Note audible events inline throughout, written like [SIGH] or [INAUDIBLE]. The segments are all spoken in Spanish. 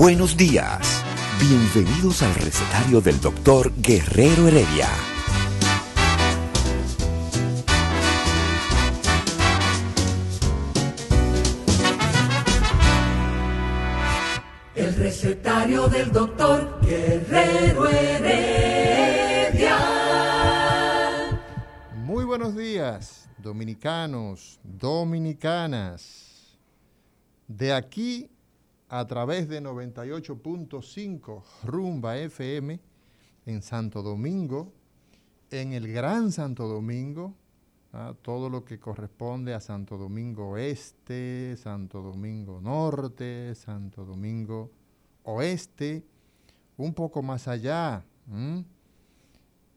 Buenos días. Bienvenidos al recetario del doctor Guerrero Heredia. El recetario del doctor Guerrero Heredia. Muy buenos días, dominicanos, dominicanas. De aquí a través de 98.5 Rumba FM en Santo Domingo, en el Gran Santo Domingo, ¿ah? todo lo que corresponde a Santo Domingo Este, Santo Domingo Norte, Santo Domingo Oeste, un poco más allá,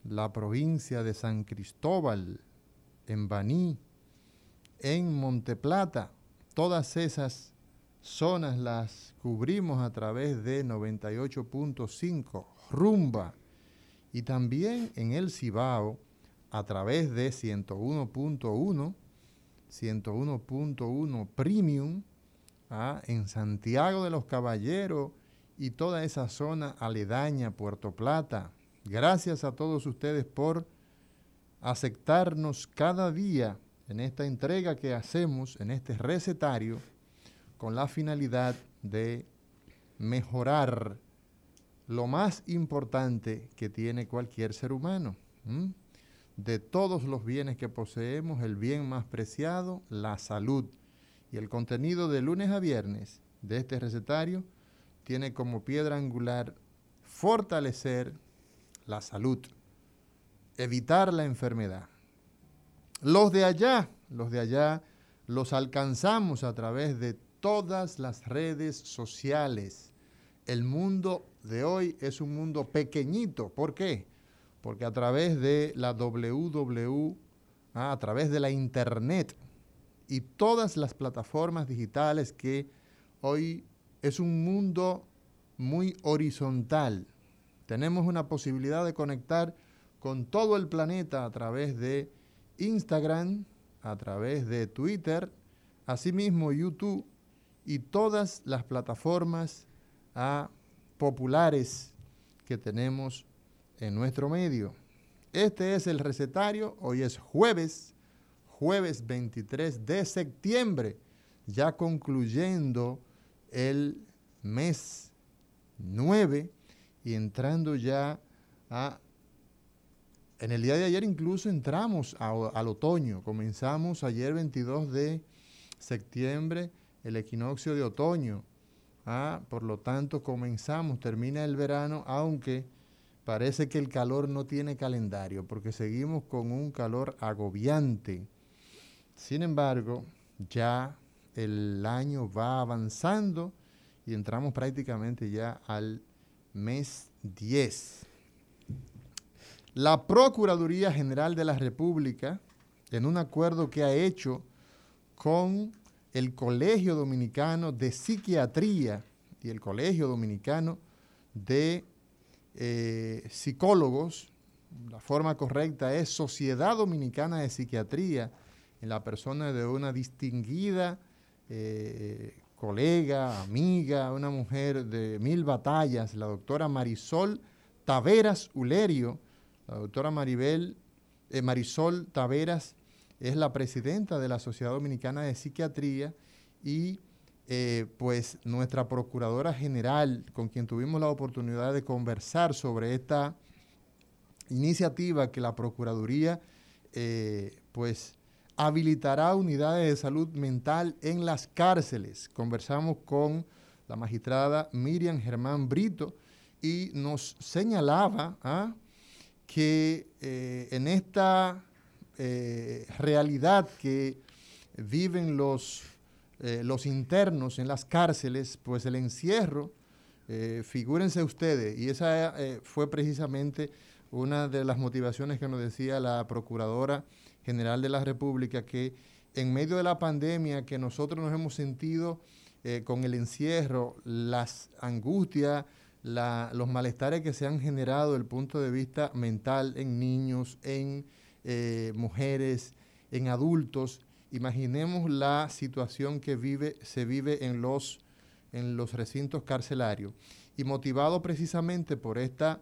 la provincia de San Cristóbal, en Baní, en Monteplata, todas esas zonas las cubrimos a través de 98.5 Rumba y también en el Cibao a través de 101.1, 101.1 Premium, ¿ah? en Santiago de los Caballeros y toda esa zona aledaña, Puerto Plata. Gracias a todos ustedes por aceptarnos cada día en esta entrega que hacemos, en este recetario con la finalidad de mejorar lo más importante que tiene cualquier ser humano. De todos los bienes que poseemos, el bien más preciado, la salud. Y el contenido de lunes a viernes de este recetario tiene como piedra angular fortalecer la salud, evitar la enfermedad. Los de allá, los de allá, los alcanzamos a través de todas las redes sociales. El mundo de hoy es un mundo pequeñito. ¿Por qué? Porque a través de la WW, ah, a través de la Internet y todas las plataformas digitales que hoy es un mundo muy horizontal. Tenemos una posibilidad de conectar con todo el planeta a través de Instagram, a través de Twitter, asimismo YouTube y todas las plataformas ah, populares que tenemos en nuestro medio. Este es el recetario, hoy es jueves, jueves 23 de septiembre, ya concluyendo el mes 9 y entrando ya a... En el día de ayer incluso entramos al otoño, comenzamos ayer 22 de septiembre el equinoccio de otoño. Ah, por lo tanto, comenzamos, termina el verano, aunque parece que el calor no tiene calendario, porque seguimos con un calor agobiante. Sin embargo, ya el año va avanzando y entramos prácticamente ya al mes 10. La Procuraduría General de la República, en un acuerdo que ha hecho con el Colegio Dominicano de Psiquiatría y el Colegio Dominicano de eh, Psicólogos, la forma correcta es Sociedad Dominicana de Psiquiatría, en la persona de una distinguida eh, colega, amiga, una mujer de mil batallas, la doctora Marisol Taveras Ulerio, la doctora Maribel, eh, Marisol Taveras es la presidenta de la Sociedad Dominicana de Psiquiatría y eh, pues nuestra Procuradora General, con quien tuvimos la oportunidad de conversar sobre esta iniciativa que la Procuraduría eh, pues habilitará unidades de salud mental en las cárceles. Conversamos con la magistrada Miriam Germán Brito y nos señalaba ¿ah? que eh, en esta eh, realidad que viven los, eh, los internos en las cárceles, pues el encierro, figúrense ustedes, y esa fue precisamente una de las motivaciones que nos decía la Procuradora General de la República, que en medio de la pandemia que nosotros nos hemos sentido con el encierro, las angustias, los malestares que se han generado desde el punto de vista mental en niños, en eh, mujeres, en adultos. Imaginemos la situación que vive, se vive en los, en los recintos carcelarios. Y motivado precisamente por esta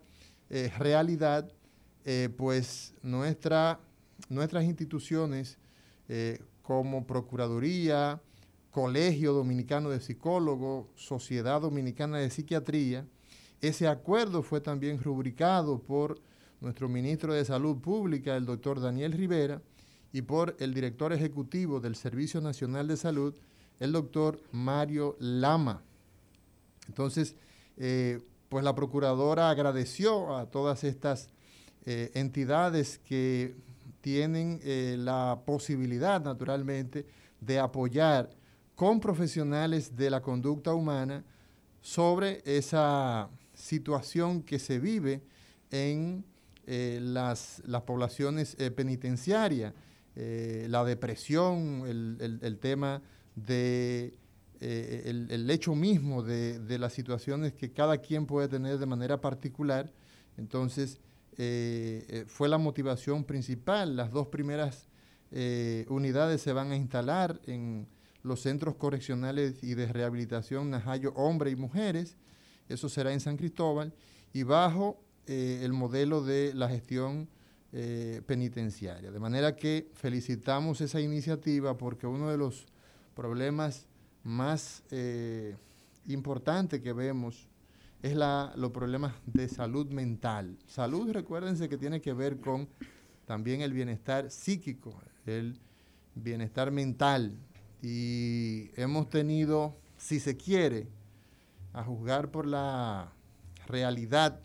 eh, realidad, eh, pues nuestra, nuestras instituciones como Procuraduría, Colegio Dominicano de Psicólogos, Sociedad Dominicana de Psiquiatría, ese acuerdo fue también rubricado por nuestro ministro de Salud Pública, el doctor Daniel Rivera, y por el director ejecutivo del Servicio Nacional de Salud, el doctor Mario Lama. Entonces, eh, pues la procuradora agradeció a todas estas eh, entidades que tienen eh, la posibilidad, naturalmente, de apoyar con profesionales de la conducta humana sobre esa situación que se vive en eh, las, poblaciones eh, penitenciarias, eh, la depresión, el, tema de el, hecho mismo de, las situaciones que cada quien puede tener de manera particular. Entonces, fue la motivación principal. Las dos primeras unidades se van a instalar en los centros correccionales y de rehabilitación Najayo Hombre y Mujeres eso será en San Cristóbal, y bajo eh, el modelo de la gestión eh, penitenciaria. De manera que felicitamos esa iniciativa porque uno de los problemas más eh, importantes que vemos es la, los problemas de salud mental. Salud, recuérdense que tiene que ver con también el bienestar psíquico, el bienestar mental. Y hemos tenido, si se quiere, a juzgar por la realidad,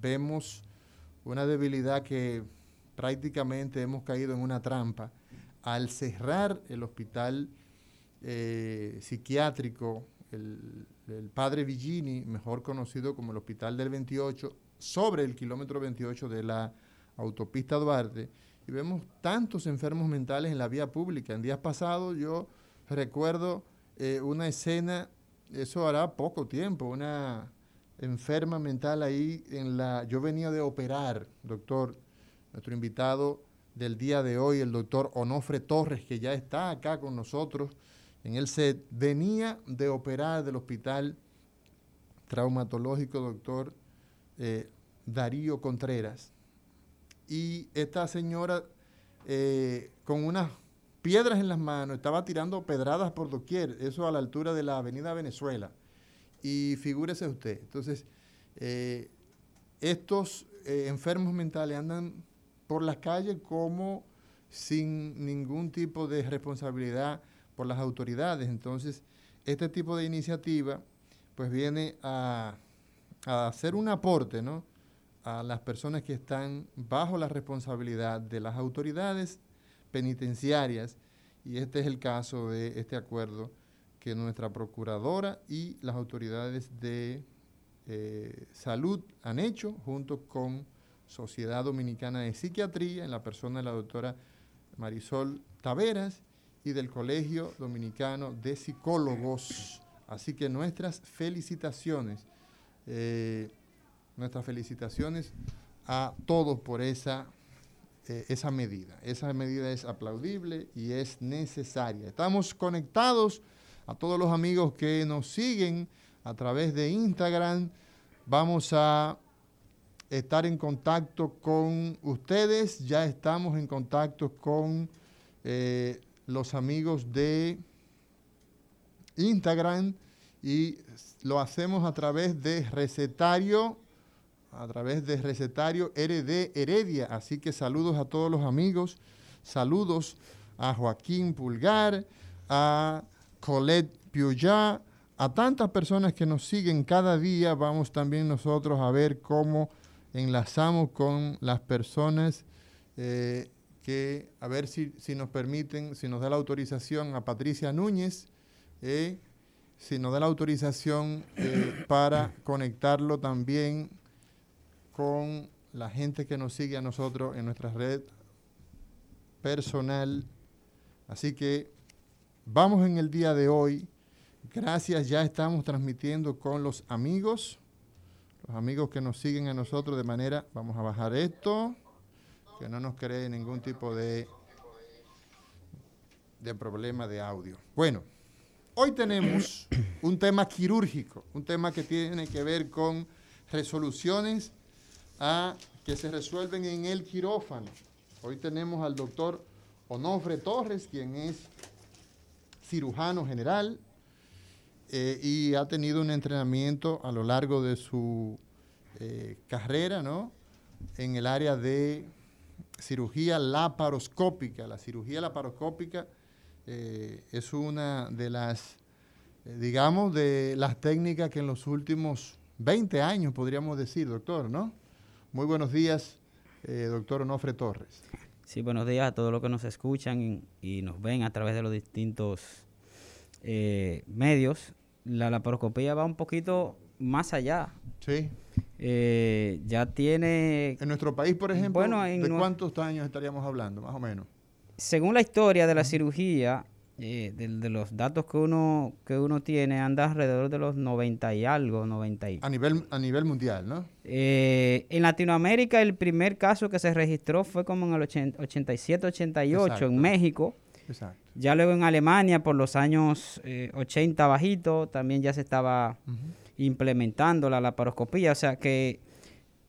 vemos una debilidad que prácticamente hemos caído en una trampa al cerrar el hospital eh, psiquiátrico, el, Padre Villini, mejor conocido como el Hospital del 28, sobre el kilómetro 28 de la autopista Duarte, y vemos tantos enfermos mentales en la vía pública. En días pasados yo recuerdo eh, una escena eso hará poco tiempo, una enferma mental ahí en la... Yo venía de operar, doctor, nuestro invitado del día de hoy, el doctor Onofre Torres, que ya está acá con nosotros en el set, venía de operar del hospital traumatológico doctor eh, Darío Contreras. Y esta señora eh, con unas piedras en las manos, estaba tirando pedradas por doquier, eso a la altura de la avenida Venezuela. Y figúrese usted, entonces, eh, estos eh, enfermos mentales andan por las calles como sin ningún tipo de responsabilidad por las autoridades. Entonces, este tipo de iniciativa pues viene a, a hacer un aporte, ¿no? a las personas que están bajo la responsabilidad de las autoridades penitenciarias y este es el caso de este acuerdo que nuestra procuradora y las autoridades de eh, salud han hecho junto con Sociedad Dominicana de Psiquiatría en la persona de la doctora Marisol Taveras y del Colegio Dominicano de Psicólogos. Así que nuestras felicitaciones, eh, nuestras felicitaciones a todos por esa eh, esa medida. Esa medida es aplaudible y es necesaria. Estamos conectados a todos los amigos que nos siguen a través de Instagram. Vamos a estar en contacto con ustedes. Ya estamos en contacto con eh, los amigos de Instagram y lo hacemos a través de recetario a través de recetario RD Heredia. Así que saludos a todos los amigos, saludos a Joaquín Pulgar, a Colette Piuyá, a tantas personas que nos siguen cada día. Vamos también nosotros a ver cómo enlazamos con las personas eh, que, a ver si, nos permiten, si nos da la autorización a Patricia Núñez, eh, si nos da la autorización eh, para conectarlo también con la gente que nos sigue a nosotros en nuestra red personal. Así que vamos en el día de hoy. Gracias, ya estamos transmitiendo con los amigos, los amigos que nos siguen a nosotros de manera, vamos a bajar esto, que no nos cree ningún tipo de, de problema de audio. Bueno, hoy tenemos [CLEARS THROAT] un tema quirúrgico, un tema que tiene que ver con resoluciones a, que se resuelven en el quirófano. Hoy tenemos al doctor Onofre Torres, quien es cirujano general eh, y ha tenido un entrenamiento a lo largo de su eh, carrera, ¿no? En el área de cirugía laparoscópica. La cirugía laparoscópica eh, es una de las, digamos, de las técnicas que en los últimos 20 años podríamos decir, doctor, ¿no? Muy buenos días, doctor Onofre Torres. Sí, buenos días a todos los que nos escuchan y nos ven a través de los distintos medios. La laparoscopía va un poquito más allá. Sí. Eh, ya tiene... En nuestro país, por ejemplo, ¿de cuántos años estaríamos hablando, más o menos? Según la historia de la cirugía, eh, de, los datos que uno, que uno tiene, anda alrededor de los 90 y algo, 90 A nivel, a nivel mundial, ¿no? Eh, en Latinoamérica el primer caso que se registró fue como en el 87, 88 en México. Exacto. Ya luego en Alemania por los años 80 bajito también ya se estaba implementando la laparoscopía, o sea que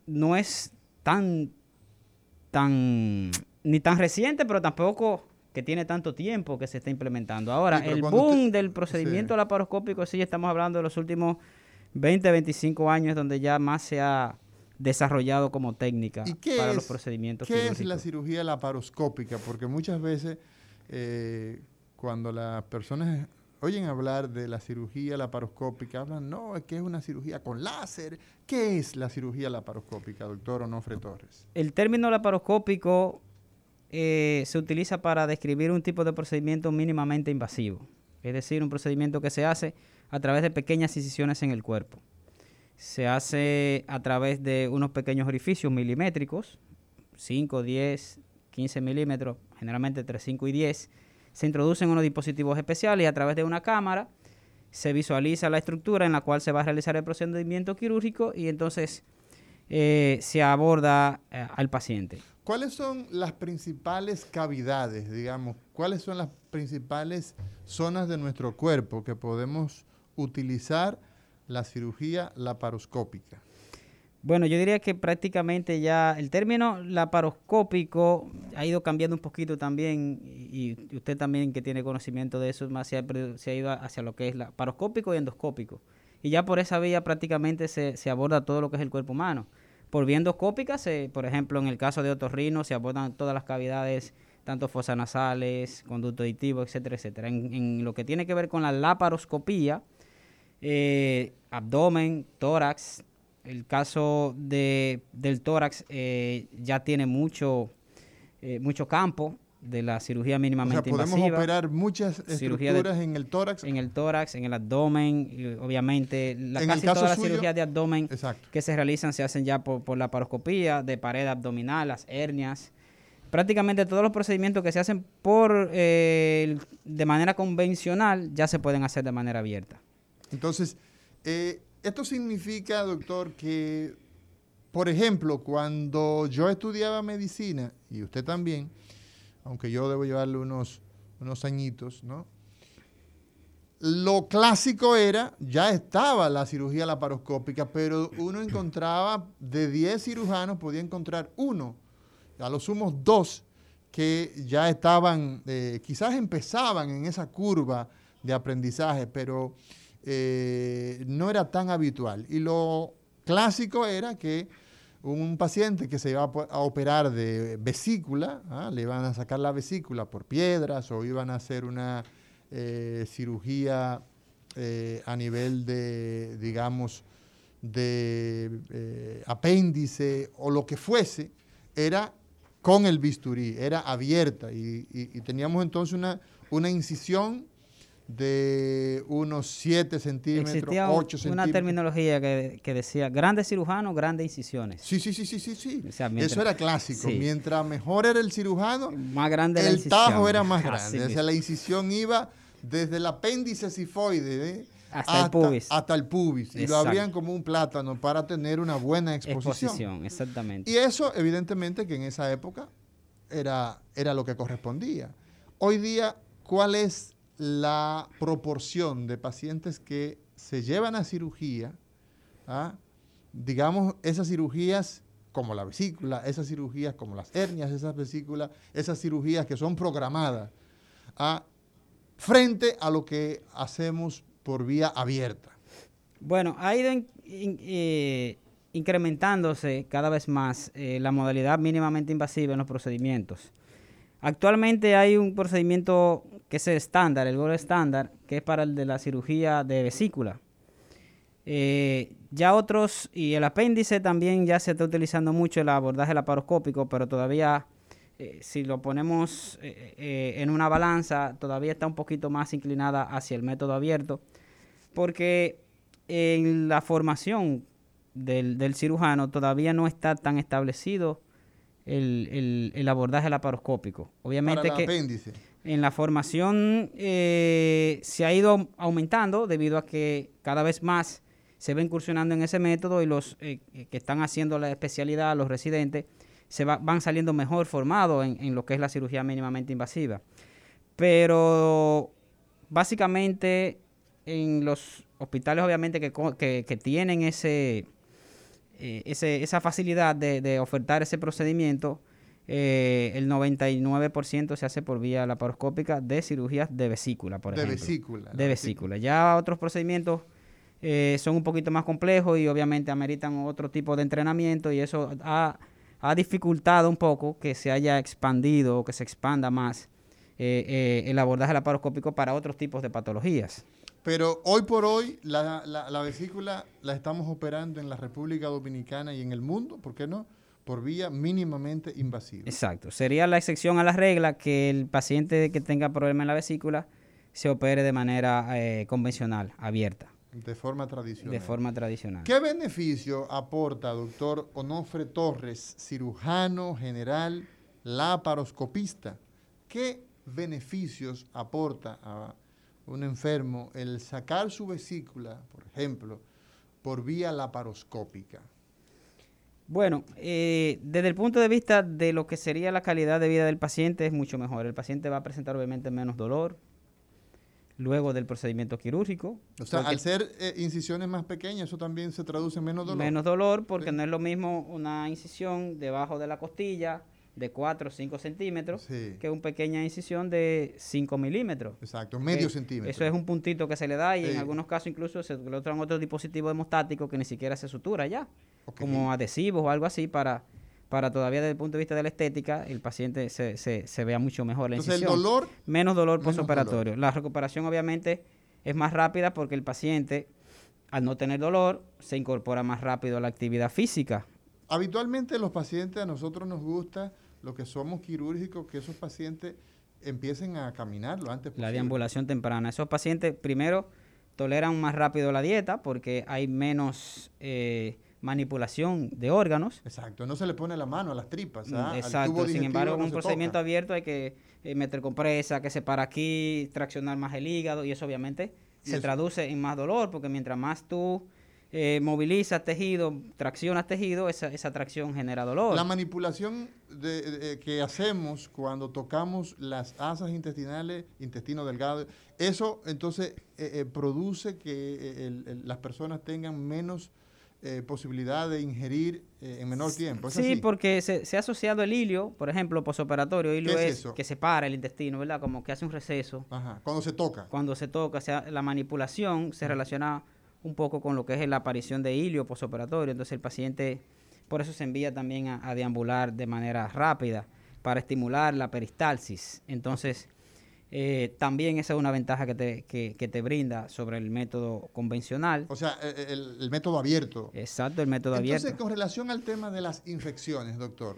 no es tan, tan, ni tan reciente, pero tampoco que tiene tanto tiempo que se está implementando. Ahora, el boom del procedimiento laparoscópico, sí, estamos hablando de los últimos 20, 25 años, donde ya más se ha desarrollado como técnica para los procedimientos ¿Qué es la cirugía laparoscópica? Porque muchas veces eh, cuando las personas oyen hablar de la cirugía laparoscópica, hablan, no, es que es una cirugía con láser. ¿Qué es la cirugía laparoscópica, doctor Onofre Torres? El término laparoscópico eh, se utiliza para describir un tipo de procedimiento mínimamente invasivo, es decir, un procedimiento que se hace a través de pequeñas incisiones en el cuerpo. Se hace a través de unos pequeños orificios milimétricos, 5, 10, 15 milímetros, generalmente entre 5 y 10, se introducen unos dispositivos especiales y a través de una cámara se visualiza la estructura en la cual se va a realizar el procedimiento quirúrgico y entonces eh, se aborda eh, al paciente. ¿Cuáles son las principales cavidades, digamos? ¿Cuáles son las principales zonas de nuestro cuerpo que podemos utilizar la cirugía laparoscópica? Bueno, yo diría que prácticamente ya el término laparoscópico ha ido cambiando un poquito también y usted también que tiene conocimiento de eso más se ha, ido hacia lo que es laparoscópico y endoscópico. Y ya por esa vía prácticamente se, aborda todo lo que es el cuerpo humano. Por vía endoscópica, se, por ejemplo, en el caso de otorrino se abordan todas las cavidades, tanto fosas nasales, conducto auditivo, etcétera, etcétera. En, lo que tiene que ver con la laparoscopía, eh, abdomen, tórax, el caso de, del tórax eh, ya tiene mucho, eh, mucho campo de la cirugía mínimamente o sea, podemos operar muchas estructuras en el tórax. En el tórax, en el abdomen, obviamente la, casi todas las cirugías de abdomen que se realizan se hacen ya por, la paroscopía, de pared abdominal, las hernias. Prácticamente todos los procedimientos que se hacen por eh, de manera convencional ya se pueden hacer de manera abierta. Entonces, eh, esto significa, doctor, que, por ejemplo, cuando yo estudiaba medicina, y usted también, aunque yo debo llevarle unos, unos añitos, ¿no? Lo clásico era, ya estaba la cirugía laparoscópica, pero uno encontraba, de 10 cirujanos, podía encontrar uno, a lo sumo dos, que ya estaban, eh, quizás empezaban en esa curva de aprendizaje, pero eh, no era tan habitual. Y lo clásico era que un paciente que se iba a operar de vesícula, ¿ah? le iban a sacar la vesícula por piedras o iban a hacer una eh, cirugía eh, a nivel de, digamos, de eh, apéndice o lo que fuese, era con el bisturí, era abierta y, teníamos entonces una incisión de unos 7 centímetros, Existía 8 una centímetros. terminología que, que decía grandes cirujanos, grandes incisiones. Sí, sí, sí, sí, sí, sí. O sea, mientras- Eso era clásico. sí. Mientras mejor era el cirujano, Más grande el tajo era más [LAUGHS] Así grande. O sea, la incisión iba desde el apéndice sifoide ¿eh? Hasta el pubis. hasta el pubis. Y lo abrían como un plátano para tener una buena exposición. Exposición, exactamente. Y eso, evidentemente, que en esa época era, era lo que correspondía. Hoy día, ¿cuál es la proporción de pacientes que se llevan a cirugía? ah? Digamos, esas cirugías como la vesícula, esas cirugías como las hernias, esas vesículas, esas cirugías que son programadas, ah, frente a lo que hacemos por vía abierta. Bueno, ha ido eh, incrementándose cada vez más eh, la modalidad mínimamente invasiva en los procedimientos. Actualmente hay un procedimiento que es el estándar, el gold estándar, que es para el de la cirugía de vesícula. Eh, ya otros, y el apéndice también ya se está utilizando mucho el abordaje laparoscópico, pero todavía, eh, si lo ponemos eh, eh, en una balanza, todavía está un poquito más inclinada hacia el método abierto, porque en la formación del, del cirujano todavía no está tan establecido el, el- el abordaje laparoscópico. Obviamente Para el que apéndice. En la formación eh, se ha ido aumentando debido a que cada vez más se va incursionando en ese método y los eh, que están haciendo la especialidad, los residentes, se va- van saliendo mejor formados en, lo que es la cirugía mínimamente invasiva. Pero básicamente en los hospitales obviamente que, tienen eh, ese- esa facilidad de, de ofertar ese procedimiento, eh, el 99% se hace por vía laparoscópica de cirugías de vesícula, por De ejemplo. vesícula, la De vesícula. Ya otros procedimientos eh, son un poquito más complejos y obviamente ameritan otro tipo de entrenamiento y eso ha, ha dificultado un poco que se haya expandido o que se expanda más eh, eh, el abordaje laparoscópico para otros tipos de patologías. Pero hoy por hoy la, la- la vesícula la estamos operando en la República Dominicana y en el mundo, ¿por qué no? Por vía mínimamente invasiva. Exacto. Sería la excepción a la regla que el paciente que tenga problema en la vesícula se opere de manera eh, convencional, abierta, De forma tradicional. de forma tradicional. ¿Qué beneficio aporta, doctor Onofre Torres, cirujano general, laparoscopista? ¿Qué beneficios aporta a un enfermo el sacar su vesícula, por ejemplo, por vía laparoscópica? Bueno, eh, desde el punto de vista de lo que sería la calidad de vida del paciente es mucho mejor. El paciente va a presentar obviamente menos dolor luego del procedimiento quirúrgico. O sea, al ser eh, incisiones más pequeñas, eso también se traduce en menos dolor. Menos dolor porque Sí. no es lo mismo una incisión debajo de la costilla de 4 o 5 centímetros Sí. que una pequeña incisión de 5 milímetros. Exacto, medio Eh, centímetro. Eso es un puntito que se le da y Sí. en algunos casos incluso se colocan otro dispositivo hemostático que ni siquiera se sutura ya, como adhesivos o algo así para, para todavía desde el punto de vista de la estética el paciente se, se, se vea mucho mejor la Entonces el dolor, Menos dolor postoperatorio. La recuperación obviamente es más rápida porque el paciente al no tener dolor se incorpora más rápido a la actividad física. habitualmente los pacientes a nosotros nos gusta, los que somos quirúrgicos, que esos pacientes empiecen a caminar lo antes posible. La deambulación temprana. Esos pacientes primero toleran más rápido la dieta porque hay menos eh, manipulación de órganos. Exacto, no se le pone la mano a las tripas. Mm, ¿ah? Al tubo Exacto, sin embargo, no un procedimiento toca. abierto hay que eh, meter compresa, que se para aquí, traccionar más el hígado y eso obviamente Y se eso- traduce en más dolor porque mientras más tú eh, movilizas tejido, traccionas tejido, esa, esa tracción genera dolor. La manipulación de- de- que hacemos cuando tocamos las asas intestinales, intestino delgado, eso entonces eh, eh, produce que eh, el- el- las personas tengan menos eh, posibilidad de ingerir eh, en menor tiempo. ¿es Sí, así? porque se, se ha asociado el hilio, por ejemplo, posoperatorio, hilio ¿Qué es que separa el intestino, ¿verdad? Como que hace un receso. Ajá, cuando se toca. Cuando se toca, o sea, la manipulación se relaciona un poco con lo que es la aparición de hilio posoperatorio. Entonces el paciente, por eso se envía también a, a deambular de manera rápida para estimular la peristalsis. Entonces, Eh, también esa es una ventaja que te, que, que te brinda sobre el método convencional. O sea, e, e, el, el método abierto. Exacto, el método Entonces, abierto. con relación al tema de las infecciones, doctor.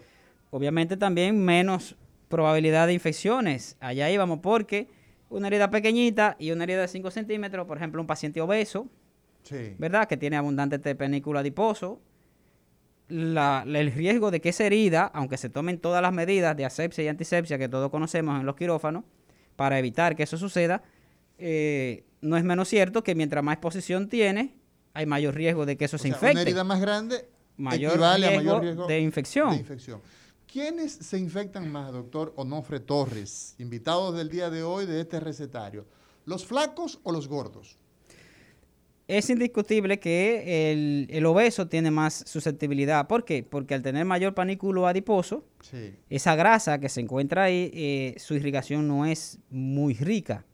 Obviamente también menos probabilidad de infecciones. Allá íbamos porque una herida pequeñita y una herida de 5 centímetros, por ejemplo, un paciente obeso, Sí. ¿verdad? Que tiene abundante penícula adiposo. La- el riesgo de que esa herida, aunque se tomen todas las medidas de asepsia y antisepsia que todos conocemos en los quirófanos, para evitar que eso suceda, eh, no es menos cierto que mientras más exposición tiene, hay mayor riesgo de que eso O se sea, infecte. Una herida más grande Mayor equivale a riesgo mayor riesgo de infección. de infección. ¿Quiénes se infectan más, doctor Onofre Torres, invitados del día de hoy de este recetario? ¿Los flacos o los gordos? Es indiscutible que el, el obeso tiene más susceptibilidad. ¿Por qué? Porque al tener mayor panículo adiposo, Sí, esa grasa que se encuentra ahí, eh, su irrigación no es muy rica.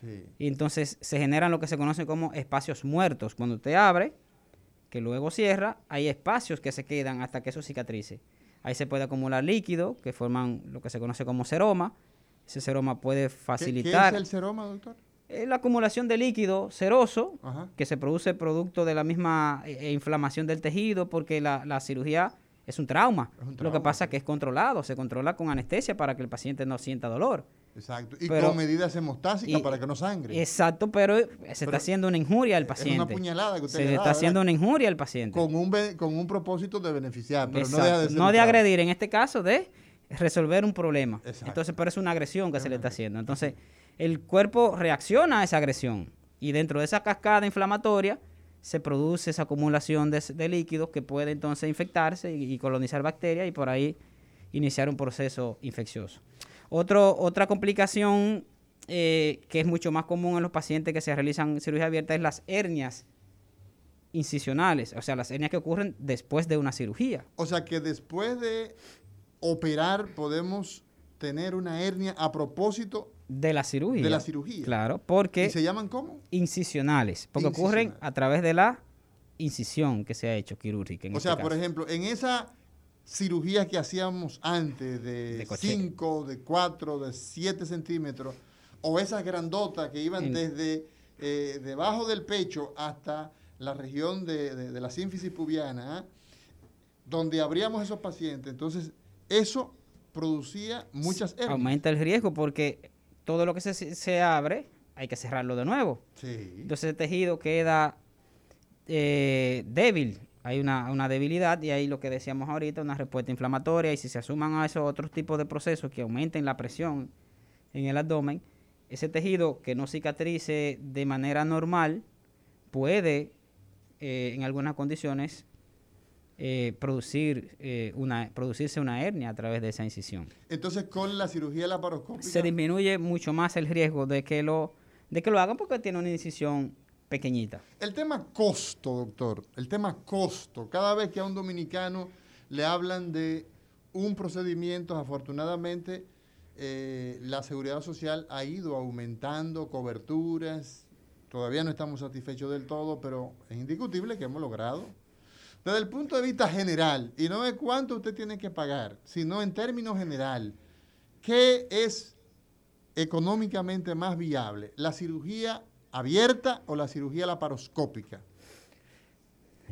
sí. Y entonces se generan lo que se conoce como espacios muertos. Cuando usted abre, que luego cierra, hay espacios que se quedan hasta que eso cicatrice. Ahí se puede acumular líquido, que forman lo que se conoce como seroma. Ese seroma puede ¿Qué- facilitar ¿Qué, es el seroma, doctor? La acumulación de líquido seroso Ajá. que se produce producto de la misma eh, eh, inflamación del tejido, porque la, la cirugía es un trauma. Es un Lo que pasa es que es controlado, se controla con anestesia para que el paciente no sienta dolor. Exacto. Y Pero- con medidas hemostásicas y- para que no sangre. Exacto, pero eh, se Pero está haciendo una injuria al es paciente. una puñalada que usted se le le da, está haciendo ¿verdad? una injuria al paciente. con, un, con un propósito de beneficiar, pero no deja de ser no de agredir, en este caso de resolver un problema. Exacto. Entonces, pero es una agresión que Es se le está haciendo. Entonces, el cuerpo reacciona a esa agresión y dentro de esa cascada inflamatoria se produce esa acumulación de, de líquidos que puede entonces infectarse y, colonizar bacterias y por ahí iniciar un proceso infeccioso. Otra complicación eh, que es mucho más común en los pacientes que se realizan cirugía abierta es las hernias incisionales, o sea, las hernias que ocurren después de una cirugía. O sea que después de operar podemos tener una hernia a propósito De la cirugía. de la cirugía. Claro, porque ¿Y se llaman cómo? incisionales, porque ocurren a través de la incisión que se ha hecho quirúrgica. en o este sea, por ejemplo, en esa cirugía que hacíamos antes de De cochete. 5, de 4, de 7 centímetros, o esas grandotas que iban En- desde eh, debajo del pecho hasta la región de, de- de la sínfisis pubiana, ¿ah? donde abríamos esos pacientes. Entonces, eso producía muchas hernias. Aumenta el riesgo porque todo lo que se, se abre hay que cerrarlo de nuevo. Sí. Entonces el tejido queda eh, débil, hay una, una debilidad y ahí lo que decíamos ahorita, una respuesta inflamatoria y si se asuman a esos otros tipos de procesos que aumenten la presión en el abdomen, ese tejido que no cicatrice de manera normal puede eh, en algunas condiciones eh, producir, eh, una, producirse una hernia a través de esa incisión. Entonces, con la cirugía laparoscópica, Se disminuye mucho más el riesgo de que lo, de que lo hagan porque tiene una incisión pequeñita. El tema costo, doctor, el tema costo. Cada vez que a un dominicano le hablan de un procedimiento, afortunadamente, eh, la seguridad social ha ido aumentando coberturas. Todavía no estamos satisfechos del todo, pero es indiscutible que hemos logrado. Desde el punto de vista general, y no de cuánto usted tiene que pagar, sino en términos general, ¿qué es económicamente más viable? ¿La cirugía abierta o la cirugía laparoscópica?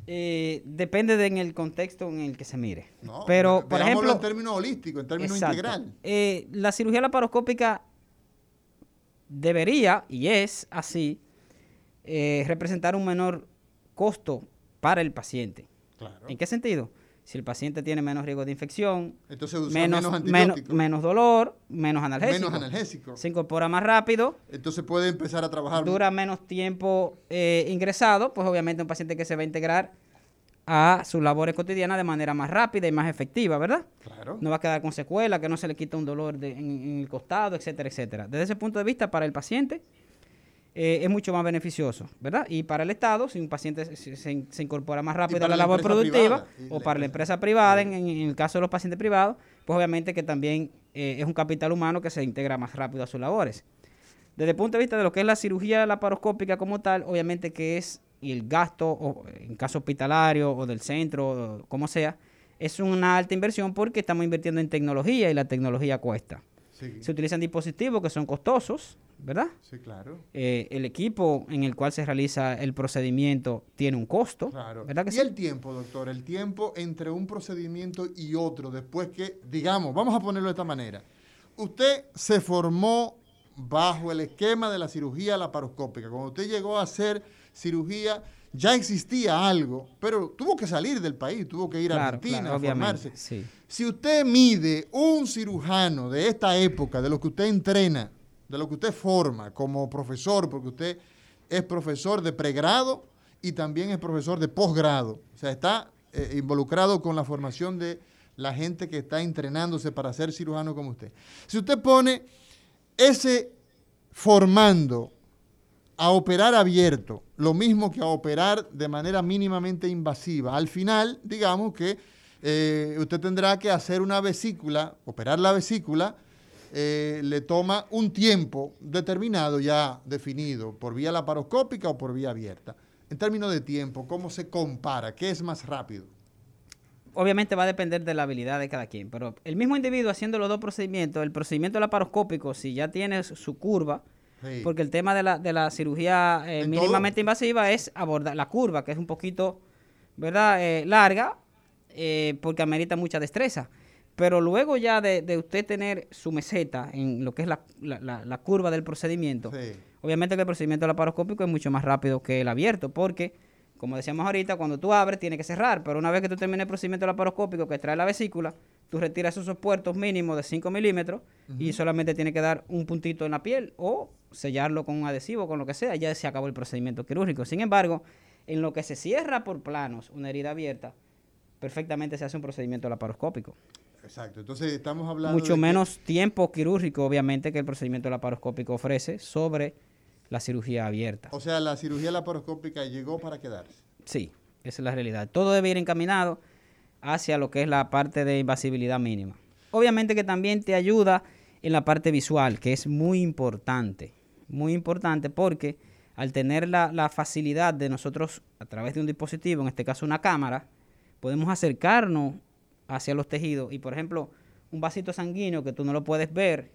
Eh, depende de en el contexto en el que se mire. No, Pero, por ejemplo, en términos holísticos, en términos exacto. integral. Eh, la cirugía laparoscópica debería, y es así, eh, representar un menor costo para el paciente. Claro. ¿En qué sentido? Si el paciente tiene menos riesgo de infección, Entonces usa menos, menos menos, antibióticos, menos dolor, menos analgésico. menos analgésicos. Se incorpora más rápido, Entonces puede empezar a trabajar. dura menos tiempo eh, ingresado, pues obviamente un paciente que se va a integrar a sus labores cotidianas de manera más rápida y más efectiva, ¿verdad? Claro. No va a quedar con secuela, que no se le quita un dolor de- en, en el costado, etcétera, etcétera. Desde ese punto de vista, para el paciente eh, es mucho más beneficioso, ¿verdad? Y para el Estado, si un paciente se, se- se incorpora más rápido a la la labor productiva, privada, o la para la empresa- privada, en, en- en el caso de los pacientes privados, pues obviamente que también eh, es un capital humano que se integra más rápido a sus labores. Desde el punto de vista de lo que es la cirugía laparoscópica como tal, obviamente que es, y el gasto, o en caso hospitalario o del centro, o como sea, es una alta inversión porque estamos invirtiendo en tecnología y la tecnología cuesta. Sí. Se utilizan dispositivos que son costosos, ¿verdad? Sí, claro. Eh, el equipo en el cual se realiza el procedimiento tiene un costo, Claro. ¿verdad que y sí? el tiempo, doctor, el tiempo entre un procedimiento y otro, después que, digamos, vamos a ponerlo de esta manera. Usted se formó bajo el esquema de la cirugía laparoscópica. Cuando usted llegó a hacer cirugía, ya existía algo, pero tuvo que salir del país, tuvo que ir a Argentina claro, a formarse. sí. Si usted mide un cirujano de esta época, de lo que usted entrena, de lo que usted forma como profesor, porque usted es profesor de pregrado y también es profesor de posgrado, o sea, está eh, involucrado con la formación de la gente que está entrenándose para ser cirujano como usted. Si usted pone ese formando a operar abierto, lo mismo que a operar de manera mínimamente invasiva. Al final, digamos que eh, usted tendrá que hacer una vesícula, operar la vesícula, eh, le toma un tiempo determinado ya definido, por vía laparoscópica o por vía abierta. En términos de tiempo, ¿cómo se compara? ¿Qué es más rápido? Obviamente va a depender de la habilidad de cada quien, pero el mismo individuo haciendo los dos procedimientos, el procedimiento laparoscópico, si ya tiene su curva, Sí. porque el tema de la, de la cirugía eh, En mínimamente invasiva es abordar la curva, que es un poquito, ¿verdad?, Eh, larga, eh, porque amerita mucha destreza. Pero luego ya de, de usted tener su meseta en lo que es la, la- la- la curva del procedimiento, Sí. obviamente que el procedimiento laparoscópico es mucho más rápido que el abierto, porque, como decíamos ahorita, cuando tú abres tiene que cerrar, pero una vez que tú termines el procedimiento laparoscópico que trae la vesícula, tú retiras esos puertos mínimos de 5 milímetros y solamente tiene que dar un puntito en la piel o sellarlo con un adhesivo, con lo que sea, ya se acabó el procedimiento quirúrgico. Sin embargo, en lo que se cierra por planos una herida abierta, perfectamente se hace un procedimiento laparoscópico. Exacto. Entonces estamos hablando Mucho de que- menos tiempo quirúrgico, obviamente, que el procedimiento laparoscópico ofrece sobre la cirugía abierta. o sea, la cirugía laparoscópica llegó para quedarse. Sí, esa es la realidad. Todo debe ir encaminado hacia lo que es la parte de invasibilidad mínima. Obviamente que también te ayuda en la parte visual, que es muy importante. Muy importante porque al tener la, la facilidad de nosotros, a través de un dispositivo, en este caso una cámara, podemos acercarnos hacia los tejidos y, por ejemplo, un vasito sanguíneo que tú no lo puedes ver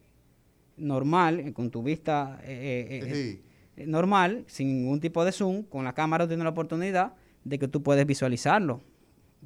normal, eh, con tu vista eh, eh, eh, Sí. normal, sin ningún tipo de zoom, con la cámara tienes la oportunidad de que tú puedes visualizarlo.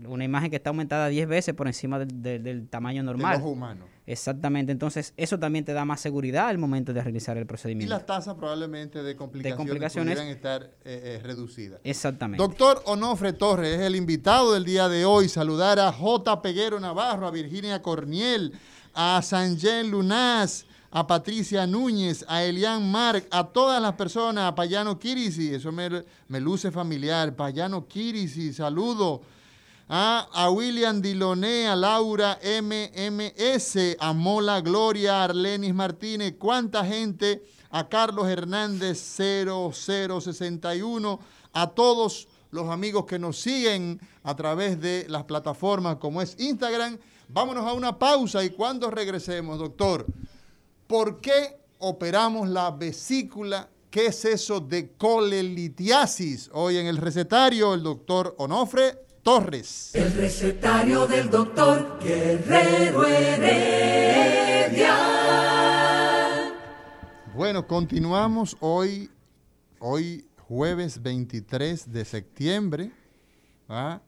Una imagen que está aumentada 10 veces por encima del, del- del tamaño normal. Del ojo humano. Exactamente, entonces eso también te da más seguridad al momento de realizar el Y procedimiento. las tasas probablemente de complicaciones, complicaciones. pudieran estar eh, eh, reducidas. Exactamente. Doctor Onofre Torres es el invitado del día de hoy. Saludar a J. Peguero Navarro, a Virginia Corniel, a Sanjen Lunaz, a Patricia Núñez, a Elian Marc, a todas las personas, a Payano Kirisi, eso me, me luce familiar. Payano Kirisi, saludo. A William Diloné, a Laura MMS, a Mola Gloria, a Arlenis Martínez, cuánta gente, a Carlos Hernández 0061, a todos los amigos que nos siguen a través de las plataformas como es Instagram. Vámonos a una pausa y cuando regresemos, doctor, ¿por qué operamos la vesícula? ¿Qué es eso de colelitiasis? Hoy en el recetario, el doctor Onofre Torres. El recetario del doctor Guerrero Heredia. Bueno, continuamos hoy, hoy jueves 23 de septiembre, ¿ah?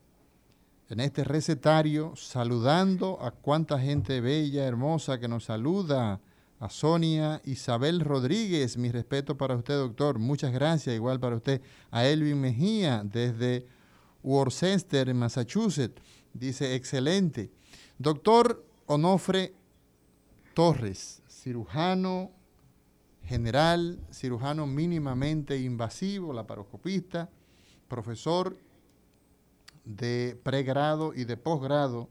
en este recetario, saludando a cuánta gente bella, hermosa que nos saluda. A Sonia Isabel Rodríguez, mi respeto para usted, doctor. Muchas gracias, igual para usted. A Elvin Mejía, desde Worcester, en Massachusetts. Dice, excelente. Doctor Onofre Torres, cirujano general, cirujano mínimamente invasivo, laparoscopista, profesor de pregrado y de posgrado.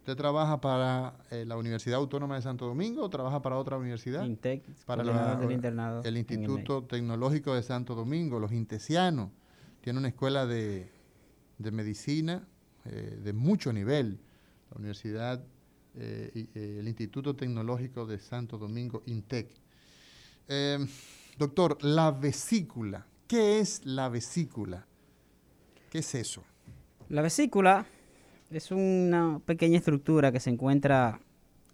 ¿Usted trabaja para eh, la Universidad Autónoma de Santo Domingo o trabaja para otra universidad? Intec, para coordinador la- del internado el Instituto Tecnológico de Santo Domingo, los intesianos. Tiene una escuela de, de medicina eh, de mucho nivel. La Universidad, eh, y- eh, el Instituto Tecnológico de Santo Domingo, INTEC. Eh, doctor, la vesícula. ¿Qué es la vesícula? ¿Qué es eso? La vesícula es una pequeña estructura que se encuentra,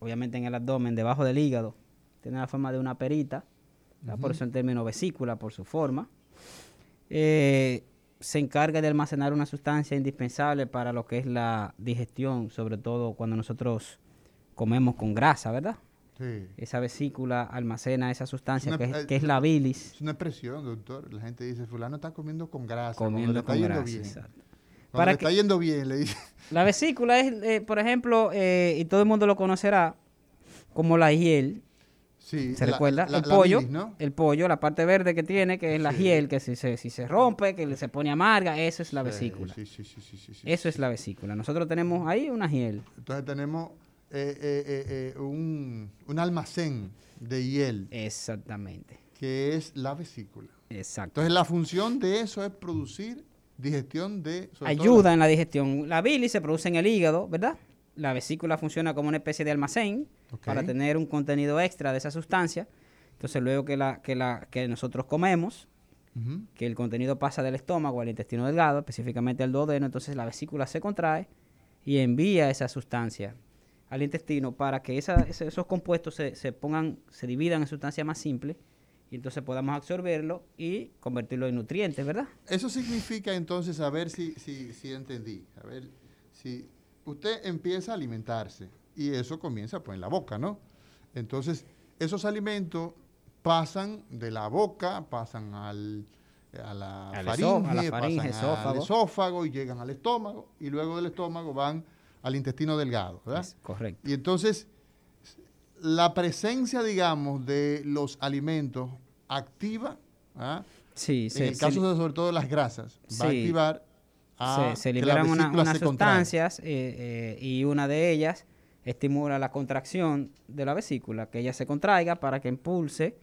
obviamente, en el abdomen, debajo del hígado, tiene la forma de una perita, por eso en términos vesícula, por su forma. Eh, se encarga de almacenar una sustancia indispensable para lo que es la digestión, sobre todo cuando nosotros comemos con grasa, ¿verdad? Sí. Esa vesícula almacena esa sustancia que, es, la bilis. Es una expresión, doctor. La gente dice, fulano está comiendo con grasa. Comiendo con grasa, exacto. Para está yendo bien, le dice. [LAUGHS] La vesícula es, eh, por ejemplo, eh, y todo el mundo lo conocerá, como la hiel. Sí, ¿Se recuerda? el pollo, el pollo, la parte verde que tiene, que es la hiel, que si se, si se rompe, que se pone amarga, eso es la vesícula. Sí, sí, sí, sí, Eso es la vesícula. Nosotros tenemos ahí una hiel. Entonces tenemos eh, un, un almacén de hiel. Exactamente. Que es la vesícula. Exacto. Entonces la función de eso es producir digestión de... Ayuda en la digestión. La bilis se produce en el hígado, ¿verdad? La vesícula funciona como una especie de almacén para tener un contenido extra de esa sustancia. Entonces luego que, la, que, la, que nosotros comemos, que el contenido pasa del estómago al intestino delgado, específicamente al duodeno, entonces la vesícula se contrae y envía esa sustancia al intestino para que esos compuestos se, se, pongan, se dividan en sustancias más simples y entonces podamos absorberlo y convertirlo en nutrientes, ¿verdad? Eso significa entonces, a ver si, si, si entendí, a ver, si usted empieza a alimentarse y eso comienza pues en la boca, ¿no? Entonces, esos alimentos pasan de la boca, pasan al, a la faringe, pasan al esófago y llegan al estómago y luego del estómago van al intestino delgado, ¿verdad? correcto. Y entonces la presencia, digamos, de los alimentos activa, ¿ah? sí, en el caso de sobre todo las grasas, va a activar a se, liberan unas sustancias eh, eh, y una de ellas estimula la contracción de la vesícula, que ella se contraiga para que impulse.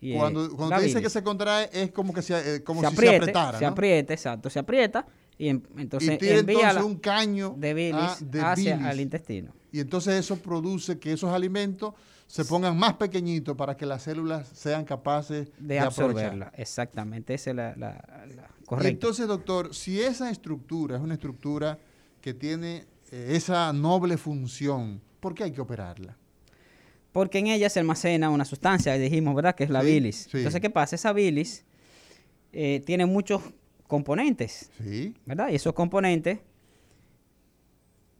Y, cuando cuando dice que se contrae es como que se, eh, como si se apretara. Se aprieta, exacto, se aprieta y entonces envía un caño de bilis, ah, hacia el intestino. Y entonces eso produce que esos alimentos se pongan más pequeñitos para que las células sean capaces de, absorberla. Exactamente, esa es la, la, correcta. entonces, doctor, si esa estructura es una estructura que tiene eh, esa noble función, ¿por qué hay que operarla? Porque en ella se almacena una sustancia, dijimos, ¿verdad? Que es la bilis. Entonces, ¿qué pasa? Esa bilis eh, tiene muchos componentes, sí. ¿verdad? Y esos componentes,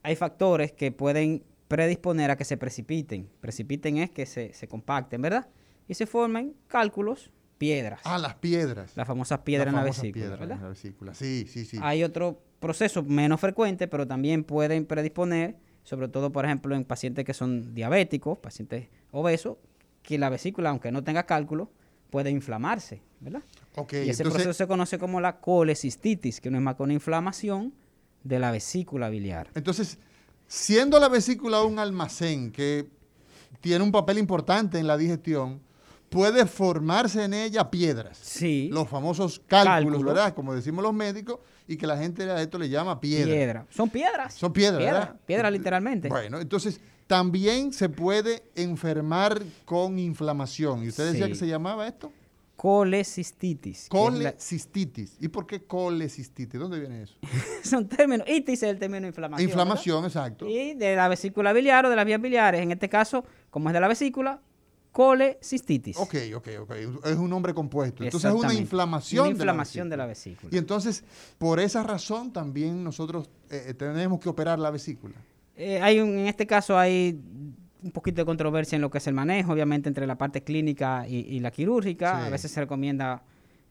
hay factores que pueden predisponer a que se precipiten. Precipiten es que se, compacten, ¿verdad? Y se formen cálculos, piedras. Ah, las piedras. Las famosas piedras en la vesícula. En la vesícula. Sí, sí, sí. Hay otro proceso menos frecuente, pero también pueden predisponer, sobre todo, por ejemplo, en pacientes que son diabéticos, pacientes obesos, que la vesícula, aunque no tenga cálculo, puede inflamarse, ¿verdad? y ese proceso se conoce como la colecistitis, que no es más que una inflamación de la vesícula biliar. Entonces, siendo la vesícula un almacén que tiene un papel importante en la digestión, puede formarse en ella piedras. Sí. Los famosos cálculos, ¿verdad? Como decimos los médicos, y que la gente a esto le llama piedra. Piedra. Son piedras. Son piedras, ¿verdad? Piedras literalmente. Bueno, entonces también se puede enfermar con inflamación. ¿Y usted decía que se llamaba esto? Colecistitis. Colecistitis. ¿Y por qué colecistitis? ¿Dónde viene eso? Son términos. Itis es el término inflamación. Inflamación, exacto. Y de la vesícula biliar o de las vías biliares. En este caso, como es de la vesícula, colecistitis. Ok, ok, ok. Es un nombre compuesto. Entonces es una inflamación. Una inflamación de la, vesícula. Y entonces, por esa razón, también nosotros eh, eh, tenemos que operar la vesícula. Eh, hay un, en este caso hay un poquito de controversia en lo que es el manejo, obviamente entre la parte clínica y, la quirúrgica. A veces se recomienda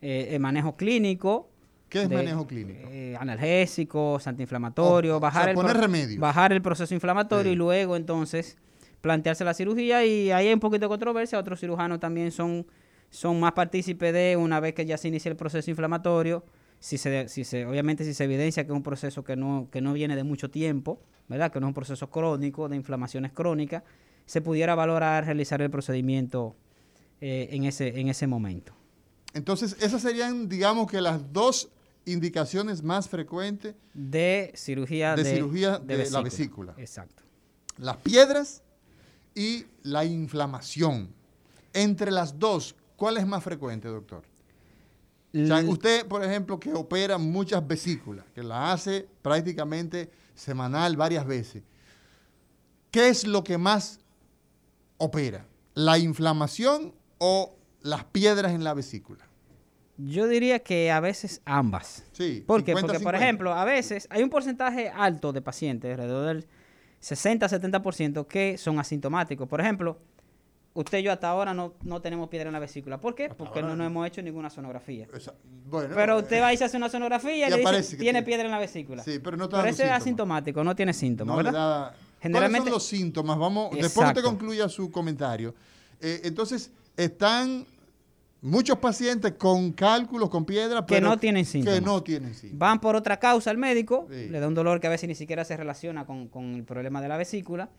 eh, el manejo clínico. ¿Qué es manejo clínico? Eh, analgésicos, antiinflamatorios, bajar, el bajar el proceso inflamatorio y luego entonces plantearse la cirugía y ahí hay un poquito de controversia. Otros cirujanos también son, son más partícipes de una vez que ya se inicia el proceso inflamatorio. Si se, si se, obviamente si se evidencia que es un proceso que no, que no viene de mucho tiempo, ¿verdad? que no es un proceso crónico, de inflamaciones crónicas, se pudiera valorar realizar el procedimiento eh, en, ese, en ese momento. Entonces, esas serían, digamos que las dos indicaciones más frecuentes de cirugía de, cirugía de, la vesícula. Exacto. Las piedras y la inflamación. Entre las dos, ¿cuál es más frecuente, doctor? usted, por ejemplo, que opera muchas vesículas, que la hace prácticamente semanal varias veces, ¿qué es lo que más opera? la inflamación o las piedras en la vesícula? Yo diría que a veces ambas. Sí. ¿Por qué? 50, Porque, por 50. ejemplo, a veces hay un porcentaje alto de pacientes, alrededor del 60-70%, que son asintomáticos. Por ejemplo, usted y yo hasta ahora no, no tenemos piedra en la vesícula. ¿Por qué? Porque no no. nos hemos hecho ninguna sonografía. Esa- bueno, Pero eh, usted va y se hace una sonografía y, y le dice, tiene piedra en la vesícula. Sí, pero no está Pero ese es asintomático, no tiene síntomas, no le ¿verdad? da- Generalmente- ¿Cuáles son los síntomas? Vamos, después que usted Exacto. concluya su comentario. Eh, entonces, están muchos pacientes con cálculos, con piedra, Que pero no tienen Que síntomas. no tienen síntomas. Van por otra causa al médico, Sí. le da un dolor que a veces ni siquiera se relaciona con, con el problema de la vesícula.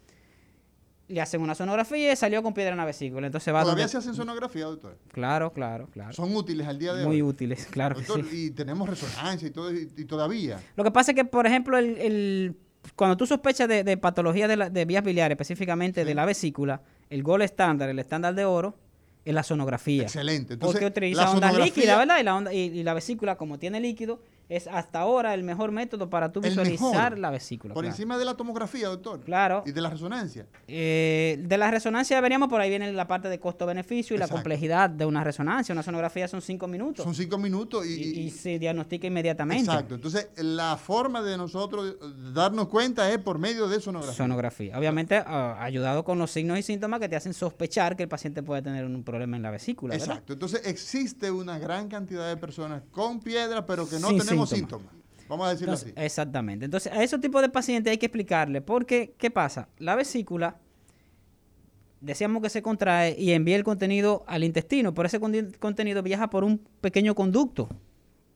Le hacen una sonografía y salió con piedra en la vesícula. Entonces va ¿Todavía donde- se hacen sonografía, doctor? Claro, claro, claro. Son útiles al día de Muy hoy. útiles, claro que sí. Y tenemos resonancia y todo, y, y todavía. Lo que pasa es que, por ejemplo, el, el- cuando tú sospechas de, de patología de, la- de vías biliares, específicamente de la vesícula, el gol estándar, el estándar de oro, es la sonografía. Excelente. Entonces, Porque utiliza la ondas líquidas, ¿verdad? Y la, onda- y, y la vesícula, como tiene líquido, es hasta ahora el mejor método para tú El visualizar mejor. la vesícula. Por claro. encima de la tomografía, doctor. Claro. Y de la resonancia. Eh, de la resonancia veríamos por ahí viene la parte de costo-beneficio y la complejidad de una resonancia. Una sonografía son cinco minutos Son cinco minutos y, y, y y- se diagnostica inmediatamente. Exacto. Entonces, la forma de nosotros darnos cuenta es por medio de sonografía. Sonografía. Obviamente, ah, ayudado con los signos y síntomas que te hacen sospechar que el paciente puede tener un problema en la vesícula. ¿verdad? Exacto. Entonces, existe una gran cantidad de personas con piedra, pero que no Sin tenemos síntomas. síntomas. Vamos a decirlo Entonces, así. exactamente. Entonces, a esos tipos de pacientes hay que explicarle. Porque, ¿qué pasa? La vesícula, decíamos que se contrae y envía el contenido al intestino, pero ese contenido viaja por un pequeño conducto,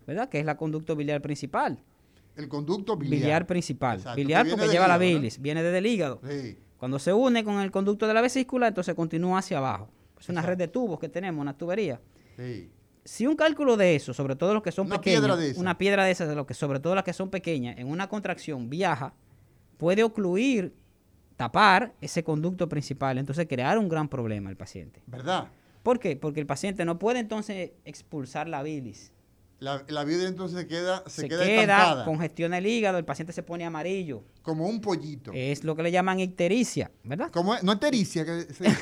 ¿verdad? Que es la conducto biliar principal. El conducto Biliar, biliar. principal. Exacto, biliar porque lleva la bilis, viene desde el hígado. Sí. Cuando se une con el conducto de la vesícula, entonces continúa hacia abajo. Es una Exacto. red de tubos que tenemos, una tubería. Sí. Si un cálculo de eso, sobre todo los que son Una pequeños, piedra de una piedra de esas, de lo que, sobre todo las que son pequeñas, en una contracción viaja, puede ocluir, tapar ese conducto principal, entonces crear un gran problema al paciente. ¿Verdad? ¿Por qué? Porque el paciente no puede entonces expulsar la bilis. La, la vida entonces se queda, se, Se, queda, congestiona el hígado, el paciente se pone amarillo. como un pollito. Es lo que le llaman ictericia, ¿verdad? No es tericia. Que, [LAUGHS] sí. [LAUGHS]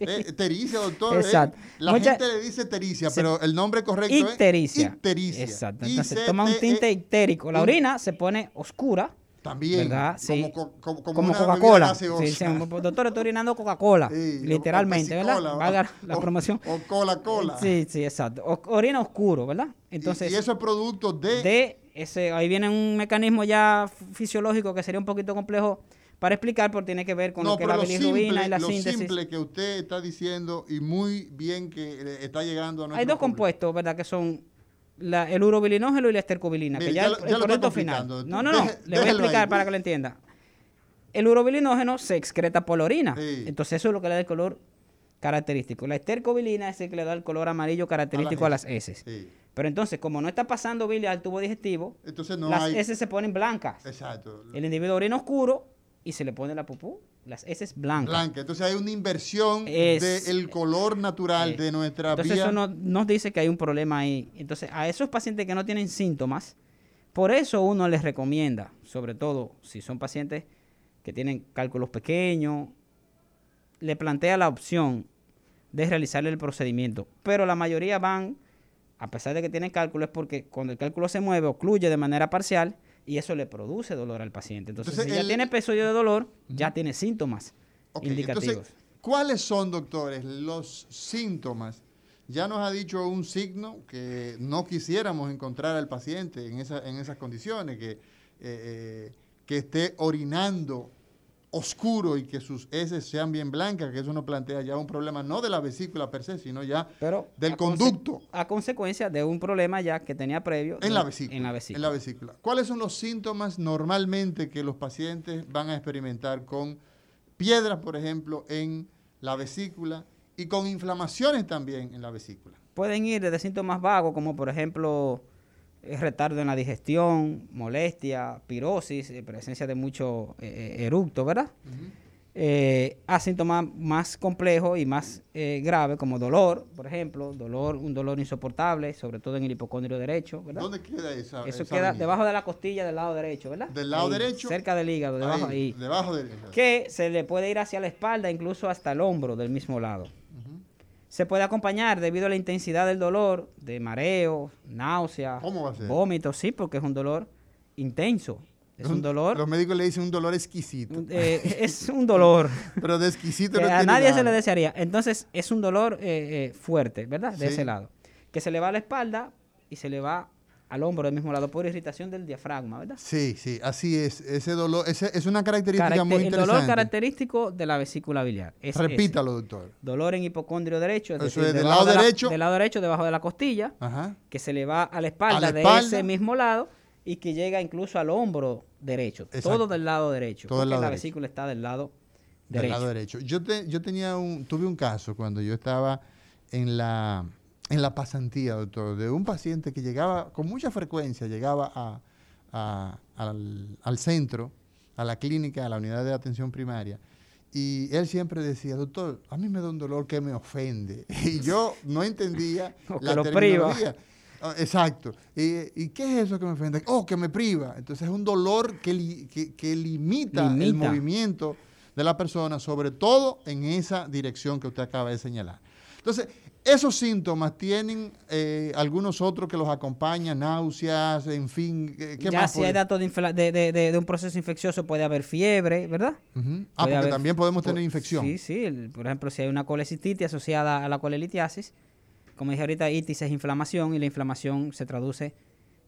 Eh, tericia, doctor. eh. Exacto. La Mucha- gente le dice tericia, Se- pero el nombre correcto Ictericia. es ictericia. Exacto. Entonces toma un E- tinte ictérico. La orina se pone oscura, También. ¿verdad? Sí. Como, co- como, como Coca-Cola. gaseosa. Sí, sí, doctor, estoy orinando Coca-Cola. [LAUGHS] Sí, literalmente, o ¿verdad? Valga la [LAUGHS] o- promoción. O Cola-Cola. Sí, sí, exacto. O- orina oscuro, ¿verdad? Y- Entonces, y, eso es producto de, de ese, ahí viene un mecanismo ya fisiológico que sería un poquito complejo para explicar, porque tiene que ver con no, lo que es la bilirrubina y la lo síntesis. simple que usted está diciendo y muy bien que eh, está llegando a nuestro Hay dos público. compuestos, ¿verdad? Que son la- el urobilinógeno y la estercobilina. Mire, que ya ya, lo- el, ya el producto final. No, no, no. Deje- le voy a explicar ahí. para que lo entienda. El urobilinógeno se excreta por la orina. Sí. Entonces eso es lo que le da el color característico. La estercobilina es el que le da el color amarillo característico a las heces. Sí. Pero entonces, como no está pasando bilis al tubo digestivo, Entonces no las hay... heces se ponen blancas. Exacto. El individuo orina oscuro y se le pone la pupú, las heces blancas. Blanca. Entonces hay una inversión del color natural de nuestra Entonces vía. eso no- nos dice que hay un problema ahí. Entonces a esos pacientes que no tienen síntomas, por eso uno les recomienda, sobre todo si son pacientes que tienen cálculos pequeños, le plantea la opción de realizarle el procedimiento. Pero la mayoría van, a pesar de que tienen cálculos, porque cuando el cálculo se mueve, ocluye de manera parcial y eso le produce dolor al paciente. Entonces, Entonces, si ya el- tiene episodio de dolor, ya tiene síntomas indicativos. Entonces, ¿cuáles son, doctores, los síntomas? Ya nos ha dicho un signo que no quisiéramos encontrar al paciente en, esa- en esas condiciones, que, eh, eh, que esté orinando oscuro y que sus heces sean bien blancas, que eso nos plantea ya un problema no de la vesícula per se, sino ya Pero del a conse- conducto A consecuencia de un problema ya que tenía previo. en la vesícula. En la vesícula. en la vesícula. ¿Cuáles son los síntomas normalmente que los pacientes van a experimentar con piedras, por ejemplo, en la vesícula y con inflamaciones también en la vesícula? Pueden ir desde síntomas vagos, como por ejemplo retardo en la digestión, molestia, pirosis, eh, presencia de mucho eh, eh, eructo, ¿verdad? eh, a síntomas más complejos y más eh, graves, como dolor, por ejemplo, dolor, un dolor insoportable, sobre todo en el hipocondrio derecho, ¿verdad? ¿Dónde queda esa? Eso esa queda debajo de la costilla del lado derecho, ¿verdad? Del lado Ahí, derecho. Cerca del hígado, debajo ahí. Debajo de Que se le puede ir hacia la espalda, incluso hasta el hombro del mismo lado. Se puede acompañar debido a la intensidad del dolor, de mareo, náusea, vómitos, sí, porque es un dolor intenso. Es un dolor, Los médicos le dicen un dolor exquisito. eh, [LAUGHS] es un dolor [LAUGHS] Pero de exquisito que no a tiene nadie se le desearía. Entonces, es un dolor eh, eh, fuerte, ¿verdad? De Sí. ese lado. Que se le va a la espalda y se le va al hombro del mismo lado por irritación del diafragma, ¿verdad? Sí, sí, así es. Ese dolor, ese es una característica Caracter- muy el interesante. dolor característico de la vesícula biliar. Es ese. Repítalo, doctor. Dolor en hipocondrio derecho, es decir, es del lado de la- derecho. del lado derecho, debajo de la costilla, Ajá. que se le va a la espalda, A la de ese mismo lado y que llega incluso al hombro derecho. Exacto. Todo del lado derecho. Todo del porque lado la derecho. vesícula está del lado Del derecho. lado derecho. Yo, te- yo tenía un, tuve un caso cuando yo estaba en la, en la pasantía, doctor, de un paciente que llegaba con mucha frecuencia, llegaba a- a- al, al centro, a la clínica, a la unidad de atención primaria. Y él siempre decía, doctor, a mí me da un dolor que me ofende. [LAUGHS] Y yo no entendía [LAUGHS] O que la lo priva. terminología. Ah, Exacto. ¿Y, y qué es eso que me ofende? Oh, que me priva. Entonces es un dolor que, li- que, que limita, el movimiento de la persona, sobre todo en esa dirección que usted acaba de señalar. Entonces, esos síntomas tienen eh, algunos otros que los acompañan, náuseas, en fin. ¿Qué Ya más si hay datos de, de, de- de- un proceso infeccioso puede haber fiebre, ¿verdad? Ah, Puede porque haber- también podemos tener infección. Sí, sí. el- por ejemplo, si hay una colecistitis asociada a la colelitiasis, como dije ahorita, itis es inflamación y la inflamación se traduce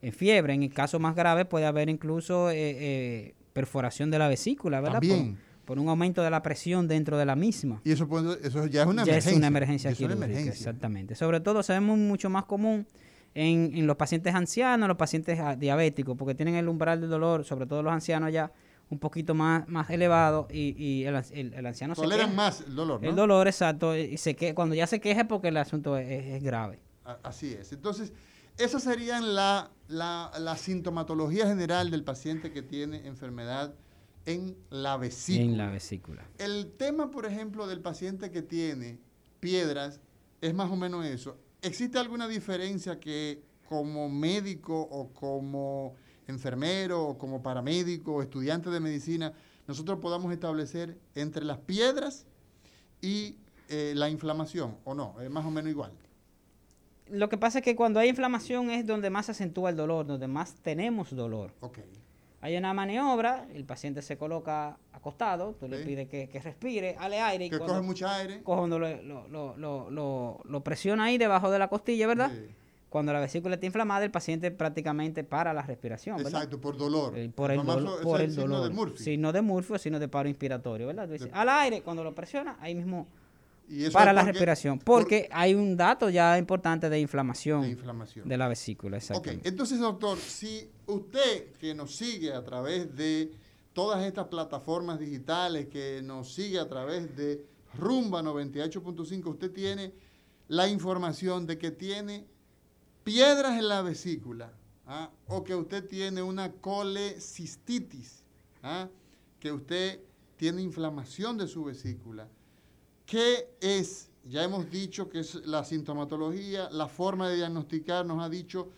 en fiebre. En el caso más grave puede haber incluso eh, eh, perforación de la vesícula, ¿verdad? También. Por, un aumento de la presión dentro de la misma. Y eso, puede- eso ya es una ya emergencia. es una emergencia Ya es una quirúrgica, emergencia. exactamente. Sobre todo se mu- mucho más común en, en los pacientes ancianos, los pacientes ah, diabéticos, porque tienen el umbral del dolor, sobre todo los ancianos ya un poquito más, más elevado y, y el, el- el anciano se Toleran queja. más el dolor, ¿no? El dolor, exacto, y se que, cuando ya se queja es porque el asunto es, grave. Así es. Entonces, esa sería la, la, la sintomatología general del paciente que tiene enfermedad en la vesícula. En la vesícula. El tema, por ejemplo, del paciente que tiene piedras es más o menos eso. ¿Existe alguna diferencia que como médico o como enfermero o como paramédico o estudiante de medicina nosotros podamos establecer entre las piedras y eh, la inflamación o no? Es más o menos igual. Lo que pasa es que cuando hay inflamación es donde más se acentúa el dolor, donde más tenemos dolor. Ok. Hay una maniobra, el paciente se coloca acostado, tú le pides que, que respire, ale aire y Que cuando, coge mucha aire. cuando lo, lo, lo, lo, lo- lo presiona ahí debajo de la costilla, ¿verdad? Sí. Cuando la vesícula está inflamada, el paciente prácticamente para la respiración, ¿verdad? Exacto, por dolor. Eh, por el, famoso- dolor, por es el signo dolor. de Murphy. Signo de Murphy o signo de paro inspiratorio, ¿verdad? De- al aire, cuando lo presiona, ahí mismo para la porque- respiración. por- Porque hay un dato ya importante de inflamación de de, inflamación. la vesícula, Ok, exactamente. entonces doctor, si usted que nos sigue a través de todas estas plataformas digitales, que nos sigue a través de Rumba 98.5, usted tiene la información de que tiene piedras en la vesícula, ¿ah? o que usted tiene una colecistitis, ¿ah? que usted tiene inflamación de su vesícula. ¿Qué es? Ya hemos dicho que es la sintomatología, la forma de diagnosticar nos ha dicho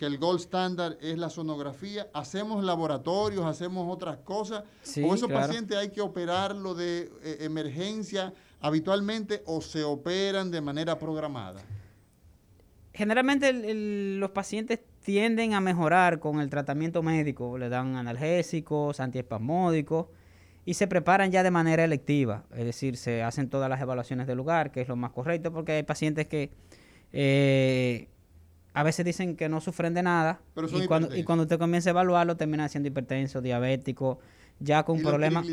que el gold standard es la sonografía. Hacemos laboratorios, hacemos otras cosas. Sí, o esos claro. pacientes hay que operarlo de eh, emergencia habitualmente o se operan de manera programada. Generalmente el- el- los pacientes tienden a mejorar con el tratamiento médico, le dan analgésicos, antiespasmódicos y se preparan ya de manera electiva, es decir, se hacen todas las evaluaciones del lugar, que es lo más correcto, porque hay pacientes que eh, a veces dicen que no sufren de nada Pero son y, cuando, y cuando usted comienza a evaluarlo termina siendo hipertenso, diabético, ya con problemas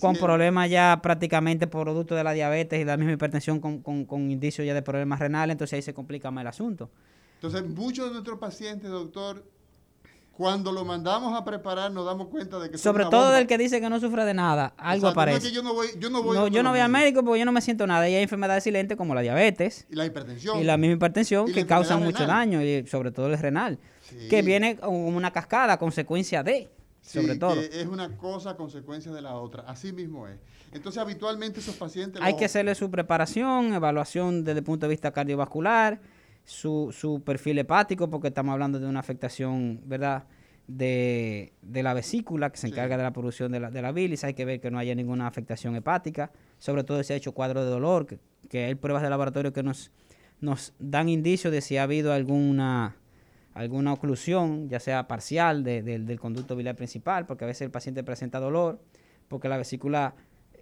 con, problemas ya prácticamente producto de la diabetes y la misma hipertensión con, con, con indicios ya de problemas renales, entonces ahí se complica más el asunto. Entonces, muchos de nuestros pacientes, doctor, cuando lo mandamos a preparar, nos damos cuenta de que Sobre todo bomba. del que dice que no sufre de nada, algo aparece. yo no voy, yo no voy, No, donde yo no voy al médico porque yo no me siento nada. Y hay enfermedades silentes como la diabetes Y la hipertensión. y la misma hipertensión que causan mucho renal. daño, y sobre todo el renal, Sí. que viene como una cascada, consecuencia de. sobre todo. es una cosa consecuencia de la otra. Así mismo es. Entonces, habitualmente esos pacientes... Hay que hacerle su preparación, evaluación desde el punto de vista cardiovascular, su, su perfil hepático, porque estamos hablando de una afectación, ¿verdad?, de, la vesícula que se encarga de la producción de la, de la, bilis. Hay que ver que no haya ninguna afectación hepática, sobre todo si ha hecho cuadro de dolor, que, que hay pruebas de laboratorio que nos, nos dan indicios de si ha habido alguna alguna oclusión, ya sea parcial del conducto biliar principal, porque a veces el paciente presenta dolor, porque la vesícula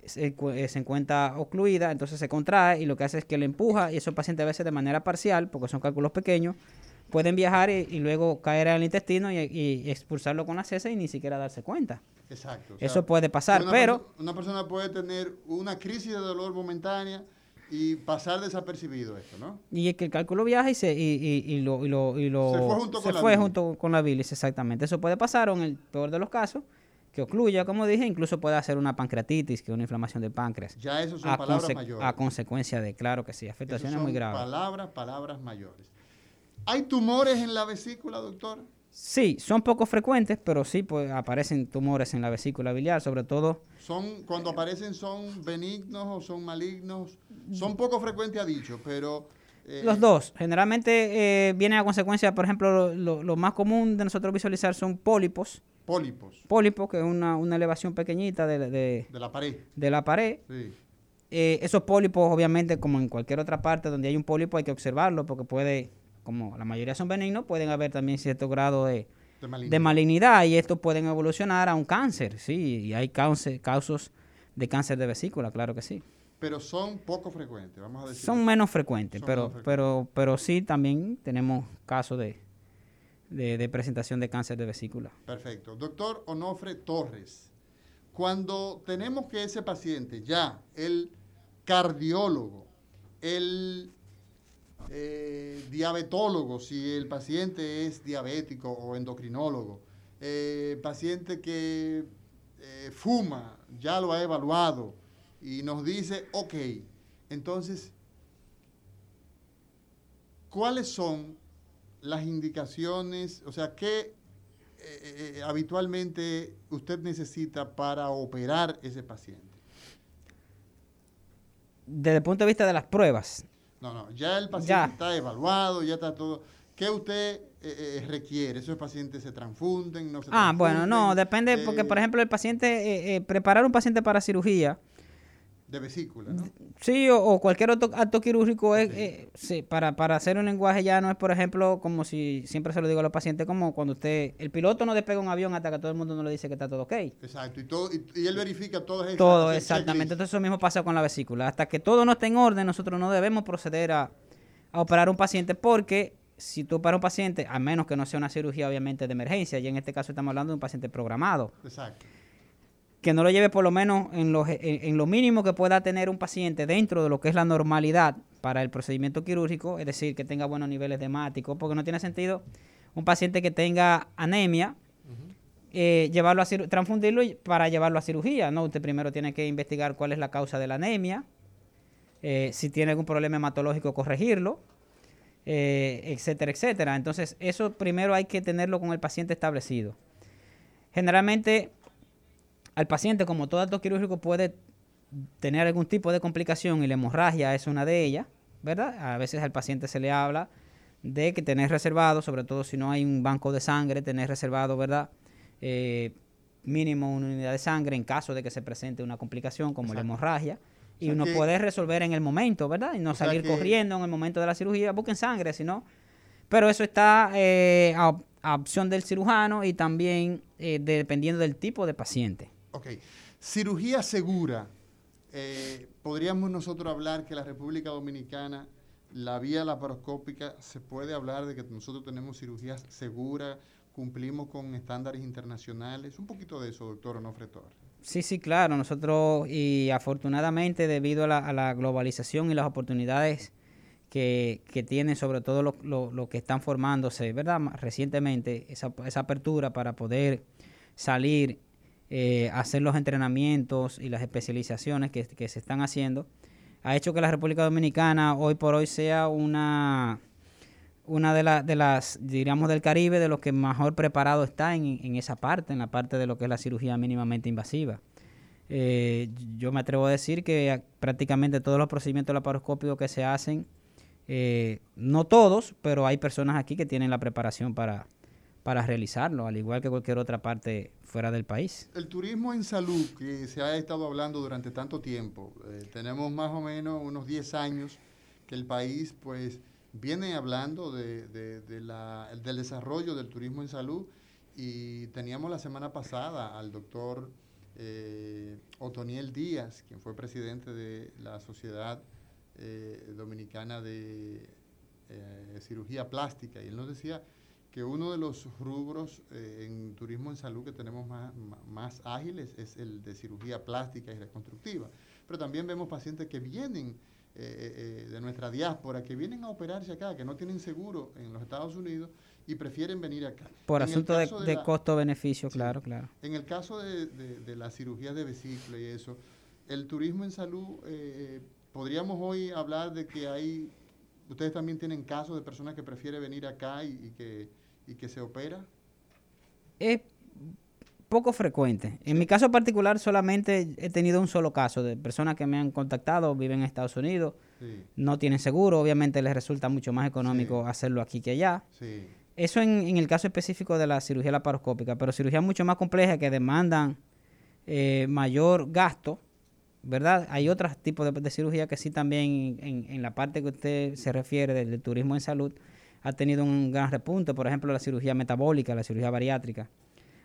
se, eh, se, encuentra ocluida, entonces se contrae y lo que hace es que le empuja y esos pacientes a veces de manera parcial, porque son cálculos pequeños, pueden viajar y, luego caer al intestino y, expulsarlo con la cesa y ni siquiera darse cuenta. Exacto. Eso puede pasar, pero... una persona puede tener una crisis de dolor momentánea y pasar desapercibido esto, ¿no? Y es que el cálculo viaja y se y, lo, y lo, y lo, se fue, junto, con, la junto con la bilis, exactamente. Eso puede pasar o en el peor de los casos, que ocluya, como dije, incluso puede hacer una pancreatitis, que es una inflamación del páncreas. Ya eso son palabras mayores. A consecuencia de, claro que sí, afectaciones muy graves. Palabras, palabras mayores. ¿Hay tumores en la vesícula, doctor? Sí, son poco frecuentes, pero sí pues, aparecen tumores en la vesícula biliar, sobre todo. Son, cuando aparecen, son benignos o son malignos. Son poco frecuentes, ha dicho, pero. Eh, Los dos. Generalmente eh, vienen a consecuencia, por ejemplo, lo, más común de nosotros visualizar son pólipos. Pólipos. Pólipos, que es una, elevación pequeñita de, de, de, la pared. De la pared. Sí. Eh, esos pólipos, obviamente, como en cualquier otra parte donde hay un pólipo, hay que observarlo porque puede como la mayoría son benignos, pueden haber también cierto grado de, malignidad. y estos pueden evolucionar a un cáncer, sí, y hay cáncer, causas de cáncer de vesícula, claro que sí. Pero son poco frecuentes, vamos a decir. Son menos frecuentes, pero, pero, pero sí también tenemos casos de, de, presentación de cáncer de vesícula. Perfecto. Doctor Onofre Torres, cuando tenemos que ese paciente, ya el cardiólogo, el eh, diabetólogo, si el paciente es diabético o endocrinólogo, eh, paciente que eh, fuma, ya lo ha evaluado y nos dice, ok, entonces, ¿cuáles son las indicaciones, o sea, qué eh, habitualmente usted necesita para operar ese paciente? Desde el punto de vista de las pruebas, no, no, ya el paciente está evaluado, ya está todo. ¿Qué usted eh, eh, requiere? ¿Esos pacientes se transfunden? No se ah, bueno, no, depende, porque eh, por ejemplo el paciente, preparar un paciente para cirugía, de vesícula, ¿no? Sí, o, cualquier otro acto quirúrgico es, eh, sí, para, para hacer un lenguaje ya no es, por ejemplo, como si siempre se lo digo a los pacientes, como cuando usted, el piloto no despega un avión hasta que todo el mundo no le dice que está todo ok. Exacto, y, todo, y, él verifica todo eso. Todo, exactamente. Entonces eso mismo pasa con la vesícula. Hasta que todo no esté en orden, nosotros no debemos proceder a, a operar un paciente porque si tú operas un paciente, a menos que no sea una cirugía obviamente de emergencia, y en este caso estamos hablando de un paciente programado. Exacto que no lo lleve por lo menos en lo, en, lo mínimo que pueda tener un paciente dentro de lo que es la normalidad para el procedimiento quirúrgico, es decir, que tenga buenos niveles de hemáticos, porque no tiene sentido un paciente que tenga anemia, eh, llevarlo a transfundirlo para llevarlo a cirugía, ¿no? Usted primero tiene que investigar cuál es la causa de la anemia, eh, si tiene algún problema hematológico, corregirlo, eh, etcétera, etcétera. Entonces, eso primero hay que tenerlo con el paciente establecido. Generalmente al paciente, como todo acto quirúrgico, puede tener algún tipo de complicación y la hemorragia es una de ellas, ¿verdad? A veces al paciente se le habla de que tener reservado, sobre todo si no hay un banco de sangre, tener reservado, ¿verdad? Eh, mínimo una unidad de sangre en caso de que se presente una complicación como la hemorragia. Y uno puede resolver en el momento, ¿verdad? Y no salir corriendo en el momento de la cirugía, busquen sangre, sino... Pero eso está eh, a, opción del cirujano y también eh, dependiendo del tipo de paciente. Ok. Cirugía segura. Eh, podríamos nosotros hablar que la República Dominicana, la vía laparoscópica, se puede hablar de que nosotros tenemos cirugías seguras, cumplimos con estándares internacionales. Un poquito de eso, doctor Onofre Torres. Sí, sí, claro. Nosotros, y afortunadamente, debido a la, globalización y las oportunidades que, que tienen, sobre todo los que están formándose, ¿verdad? Recientemente, esa, esa apertura para poder salir eh, hacer los entrenamientos y las especializaciones que, se están haciendo, ha hecho que la República Dominicana hoy por hoy sea una, una de, de las, diríamos, del Caribe, de los que mejor preparado está en, en, esa parte, en la parte de lo que es la cirugía mínimamente invasiva. Eh, yo me atrevo a decir que prácticamente todos los procedimientos laparoscópicos que se hacen, eh, no todos, pero hay personas aquí que tienen la preparación para, para realizarlo, al igual que cualquier otra parte fuera del país. El turismo en salud, que se ha estado hablando durante tanto tiempo, eh, tenemos más o menos unos 10 años que el país pues viene hablando de, del desarrollo del turismo en salud y teníamos la semana pasada al doctor eh, Otoniel Díaz, quien fue presidente de la Sociedad eh, Dominicana de eh, Cirugía Plástica, y él nos decía que uno de los rubros eh, en turismo en salud que tenemos más, más ágiles es el de cirugía plástica y reconstructiva. Pero también vemos pacientes que vienen eh, eh, de nuestra diáspora que vienen a operarse acá, que no tienen seguro en los Estados Unidos y prefieren venir acá. Por asunto de, costo-beneficio, claro, claro. En el caso de, de, la cirugía de vesícula y eso, el turismo en salud, eh, podríamos hoy hablar de que hay, ustedes también tienen casos de personas que prefieren venir acá y, que, y que se opera. Es poco frecuente. En mi caso particular solamente he tenido un solo caso de personas que me han contactado, viven en Estados Unidos, no tienen seguro, obviamente les resulta mucho más económico hacerlo aquí que allá. Eso en, el caso específico de la cirugía laparoscópica, pero cirugía mucho más compleja que demandan eh, mayor gasto, ¿verdad? Hay otros tipos de, cirugía que sí también en, la parte que usted se refiere del turismo en salud ha tenido un gran repunte, por ejemplo la cirugía metabólica, la cirugía bariátrica.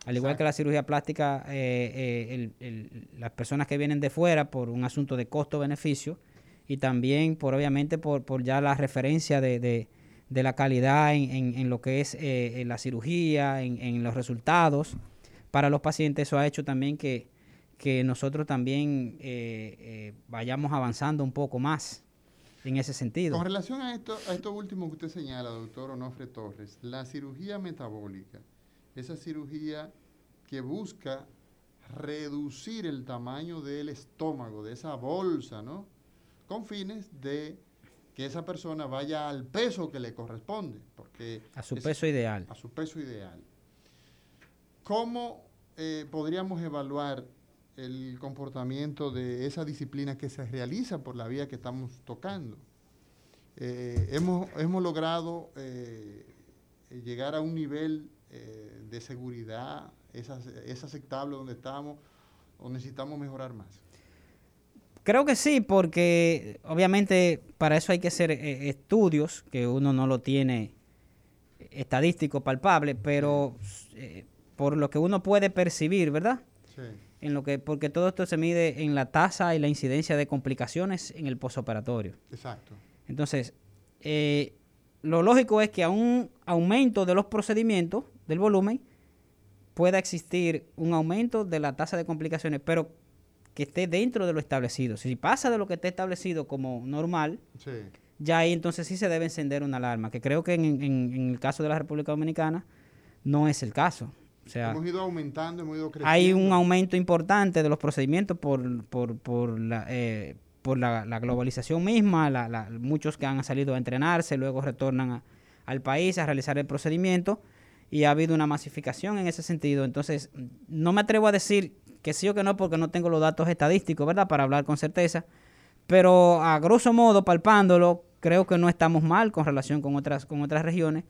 Al igual que la cirugía plástica, eh, eh, las personas que vienen de fuera por un asunto de costo-beneficio y también por obviamente por, por ya la referencia de, de, la calidad en, en, lo que es eh, la cirugía, en, los resultados. Para los pacientes, eso ha hecho también que, que nosotros también vayamos avanzando un poco más en ese sentido. Con relación a esto, a esto último que usted señala, doctor Onofre Torres, la cirugía metabólica, esa cirugía que busca reducir el tamaño del estómago, de esa bolsa, ¿no? Con fines de que esa persona vaya al peso que le corresponde. Porque a su peso ideal. A su peso ideal. ¿Cómo eh, podríamos evaluar el comportamiento de esa disciplina que se realiza por la vía que estamos tocando? Eh, hemos, hemos, logrado eh, llegar a un nivel eh, de seguridad es, es aceptable donde estamos o necesitamos mejorar más? Creo que sí, porque obviamente para eso hay que hacer eh, estudios, que uno no lo tiene estadístico palpable, pero eh, por lo que uno puede percibir, ¿verdad? Sí. En lo que, porque todo esto se mide en la tasa y la incidencia de complicaciones en el posoperatorio. Exacto. Entonces, lo lógico es que a un aumento de los procedimientos, del volumen, pueda existir un aumento de la tasa de complicaciones, pero que esté dentro de lo establecido. Si pasa de lo que esté establecido como normal, ya ahí entonces sí se debe encender una alarma, que creo que en, el caso de la República Dominicana no es el caso. O sea, hemos ido aumentando, hemos ido creciendo. Hay un aumento importante de los procedimientos por, por, por la... Eh, por la, globalización misma, muchos que han salido a entrenarse, luego retornan al país a realizar el procedimiento, y ha habido una masificación en ese sentido. Entonces, no me atrevo a decir que sí o que no porque no tengo los datos estadísticos, ¿verdad? Para hablar con certeza. Pero a grosso modo, palpándolo, creo que no estamos mal con relación con otras, con otras regiones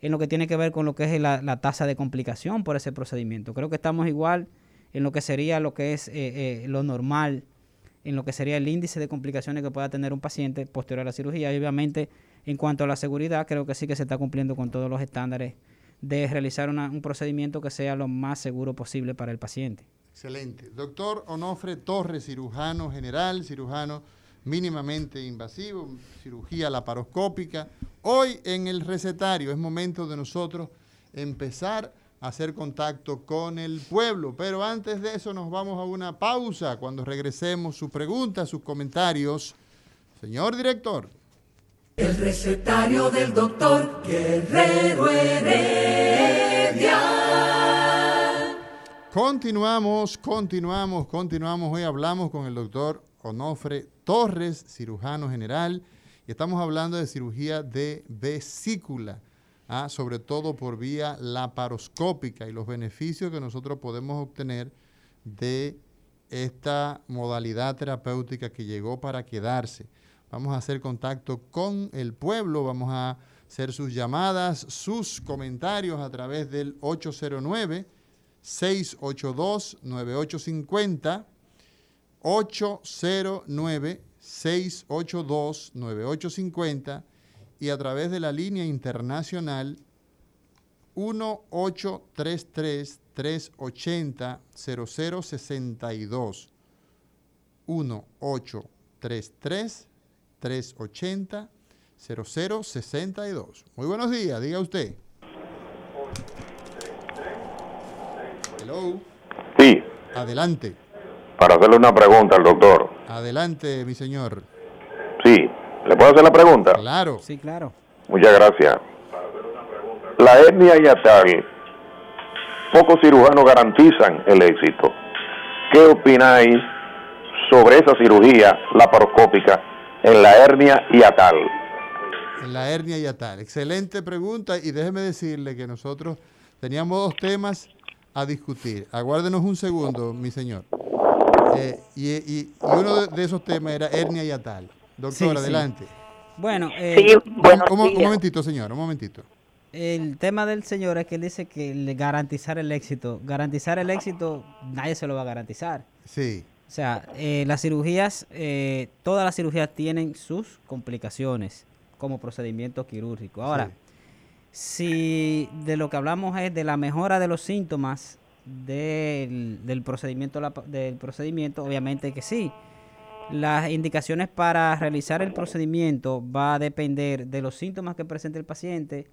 en lo que tiene que ver con lo que es la, tasa de complicación por ese procedimiento. Creo que estamos igual en lo que sería lo que es eh, eh, lo normal, en lo que sería el índice de complicaciones que pueda tener un paciente posterior a la cirugía. Y obviamente, en cuanto a la seguridad, creo que sí que se está cumpliendo con todos los estándares de realizar un procedimiento que sea lo más seguro posible para el paciente. Excelente. Doctor Onofre Torres, cirujano general, cirujano mínimamente invasivo, cirugía laparoscópica. Hoy en el recetario es momento de nosotros empezar a hacer contacto con el pueblo, pero antes de eso nos vamos a una pausa. Cuando regresemos, sus preguntas, sus comentarios. Señor director. El recetario del doctor Guerrero Heredia. Continuamos, continuamos, continuamos. Hoy hablamos con el doctor Onofre Torres, cirujano general, Y estamos hablando de cirugía de vesícula, ¿ah? sobre todo por vía laparoscópica y los beneficios que nosotros podemos obtener de esta modalidad terapéutica que llegó para quedarse. Vamos a hacer contacto con el pueblo, vamos a hacer sus llamadas, sus comentarios a través del 809 682 9850 809 682-9850 y a través de la línea internacional 1833-380-0062. 1833-380-0062. Muy buenos días, diga usted. Hello. Sí. Adelante. Para hacerle una pregunta al doctor. Adelante, mi señor. Sí, ¿le puedo hacer la pregunta? Claro. Sí, claro. Muchas gracias. La hernia yatal, pocos cirujanos garantizan el éxito. ¿Qué opináis sobre esa cirugía laparoscópica en la hernia yatal? En la hernia yatal. Excelente pregunta y déjeme decirle que nosotros teníamos dos temas a discutir. Aguárdenos un segundo, mi señor. Eh, y, uno de esos temas era hernia yatal. Doctor, adelante. Bueno, eh, un, momentito, señor, un momentito. El tema del señor es que él dice que garantizar el éxito. Garantizar el éxito, nadie se lo va a garantizar. Sí. O sea, eh, las cirugías, eh, todas las cirugías tienen sus complicaciones como procedimiento quirúrgico. Ahora, si de lo que hablamos es de la mejora de los síntomas del, procedimiento, del procedimiento, obviamente que sí. Las indicaciones para realizar el procedimiento va a depender de los síntomas que presente el paciente,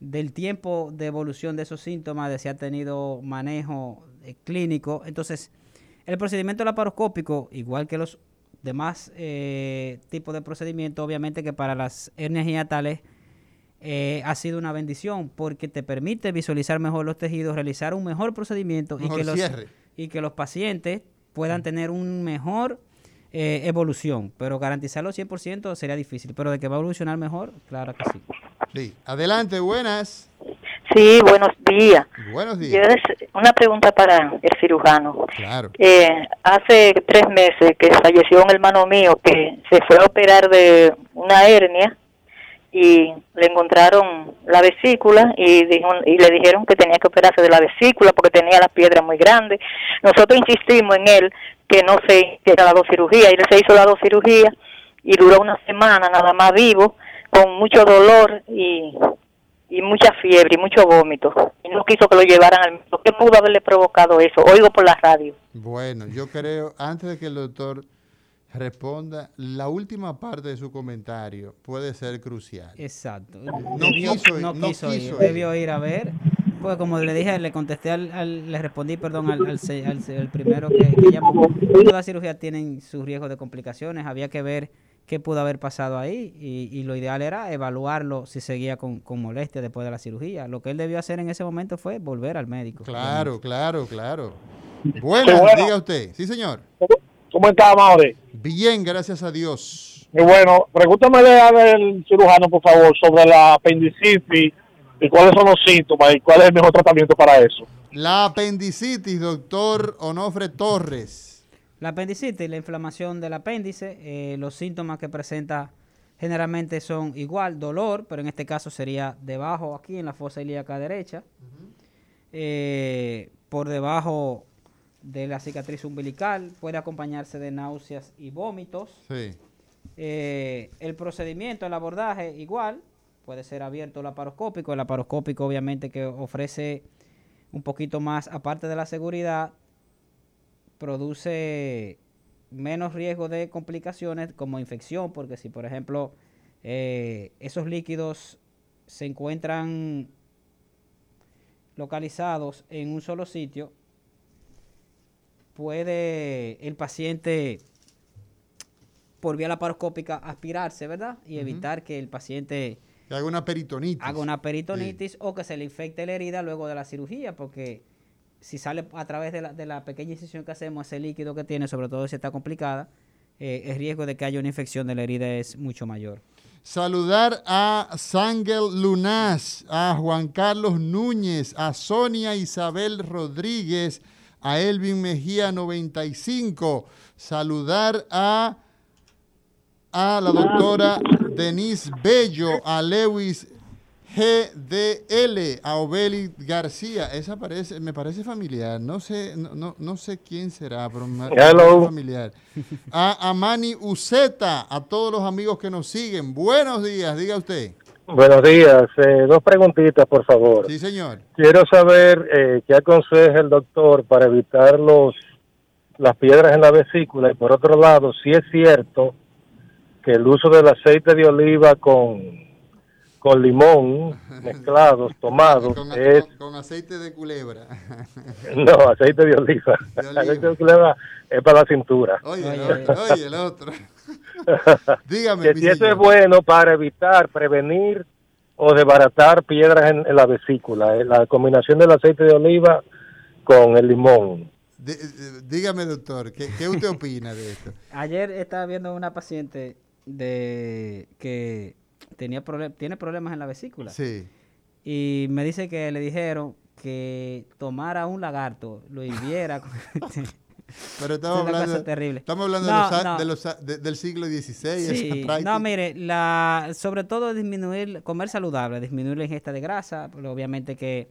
del tiempo de evolución de esos síntomas, de si ha tenido manejo eh, clínico. Entonces, el procedimiento laparoscópico, igual que los demás eh, tipos de procedimientos, obviamente que para las hernias hiatales eh, ha sido una bendición porque te permite visualizar mejor los tejidos, realizar un mejor procedimiento y, que los, y que los pacientes puedan tener un mejor eh, evolución. Pero garantizarlo 100% sería difícil, pero de que va a evolucionar mejor, claro que sí. Sí, adelante, buenas. Sí, buenos días. Buenos días. una pregunta para el cirujano. Claro. Eh, hace tres meses que falleció un hermano mío que se fue a operar de una hernia y le encontraron la vesícula y, y le dijeron que tenía que operarse de la vesícula porque tenía las piedras muy grandes. Nosotros insistimos en él que no se hiciera las dos cirugías y él se hizo las dos cirugías y duró una semana nada más vivo con mucho dolor y, y mucha fiebre y mucho vómito y no quiso que lo llevaran al médico. ¿Qué pudo haberle provocado eso? Oigo por la radio. Bueno, yo creo, antes de que el doctor responda, la última parte de su comentario puede ser crucial. Exacto. No quiso, no quiso, ir, debió ir a ver. Pues como le dije, le contesté, al, le respondí, perdón, al, al, primero que, llamó. Todas las cirugías tienen sus riesgos de complicaciones, había que ver qué pudo haber pasado ahí y, lo ideal era evaluarlo si seguía con, con molestia después de la cirugía. Lo que él debió hacer en ese momento fue volver al médico. Claro, claro, claro. Buenas, diga usted. Sí, señor. ¿Cómo está, Maure? Bien, gracias a Dios. Y bueno, pregúntame al cirujano, por favor, sobre la apendicitis y cuáles son los síntomas y cuál es el mejor tratamiento para eso. La apendicitis, doctor Onofre Torres. La apendicitis, la inflamación del apéndice, eh, los síntomas que presenta generalmente son igual, dolor, pero en este caso sería debajo, aquí en la fosa ilíaca derecha. Eh, por debajo de la cicatriz umbilical, puede acompañarse de náuseas y vómitos. Eh, el procedimiento, el abordaje, igual, puede ser abierto laparoscópico. El laparoscópico, obviamente, que ofrece un poquito más, aparte de la seguridad, produce menos riesgo de complicaciones como infección, porque si, por ejemplo, eh, esos líquidos se encuentran localizados en un solo sitio, puede el paciente por vía laparoscópica aspirarse, ¿verdad? Y evitar que el paciente haga una peritonitis. Haga una peritonitis o que se le infecte la herida luego de la cirugía, porque si sale a través de la, de la pequeña incisión que hacemos, ese líquido que tiene, sobre todo si está complicada, eh, el riesgo de que haya una infección de la herida es mucho mayor. Saludar a Sangel Lunás, a Juan Carlos Núñez, a Sonia Isabel Rodríguez, a Elvin Mejía 95. Saludar a, a la doctora Denise Bello, a Lewis GDL, a Obeli García. Esa parece, me parece familiar. No sé, no, no, no sé quién será, pero me Hello. parece familiar. A Amani Uceta, a todos los amigos que nos siguen. Buenos días, diga usted. Buenos días. Eh, dos preguntitas, por favor. Sí, señor. Quiero saber eh, qué aconseja el doctor para evitar los las piedras en la vesícula y por otro lado, si es cierto que el uso del aceite de oliva con, con limón [LAUGHS] mezclados, tomados, Con, es con- con aceite de culebra. [LAUGHS] no aceite de oliva. De oliva. aceite de oliva es para la cintura. Oye, Oye, oye, el otro. [LAUGHS] Dígame, que mi si eso es bueno para evitar, prevenir o desbaratar piedras en, en la vesícula, eh, la combinación del aceite de oliva con el limón. Eh, dígame, doctor, ¿qué, qué usted opina de esto? [LAUGHS] Ayer estaba viendo una paciente de que tenía tiene problemas en la vesícula. Sí. Y me dice que le dijeron que tomara un lagarto, lo hirviera. Pero estamos Es hablando, terrible. estamos hablando No, de los no. de los de- del siglo XVI. Sí, [LAUGHS] no, mire, la, sobre todo disminuir, comer saludable, disminuir la ingesta de grasa, obviamente que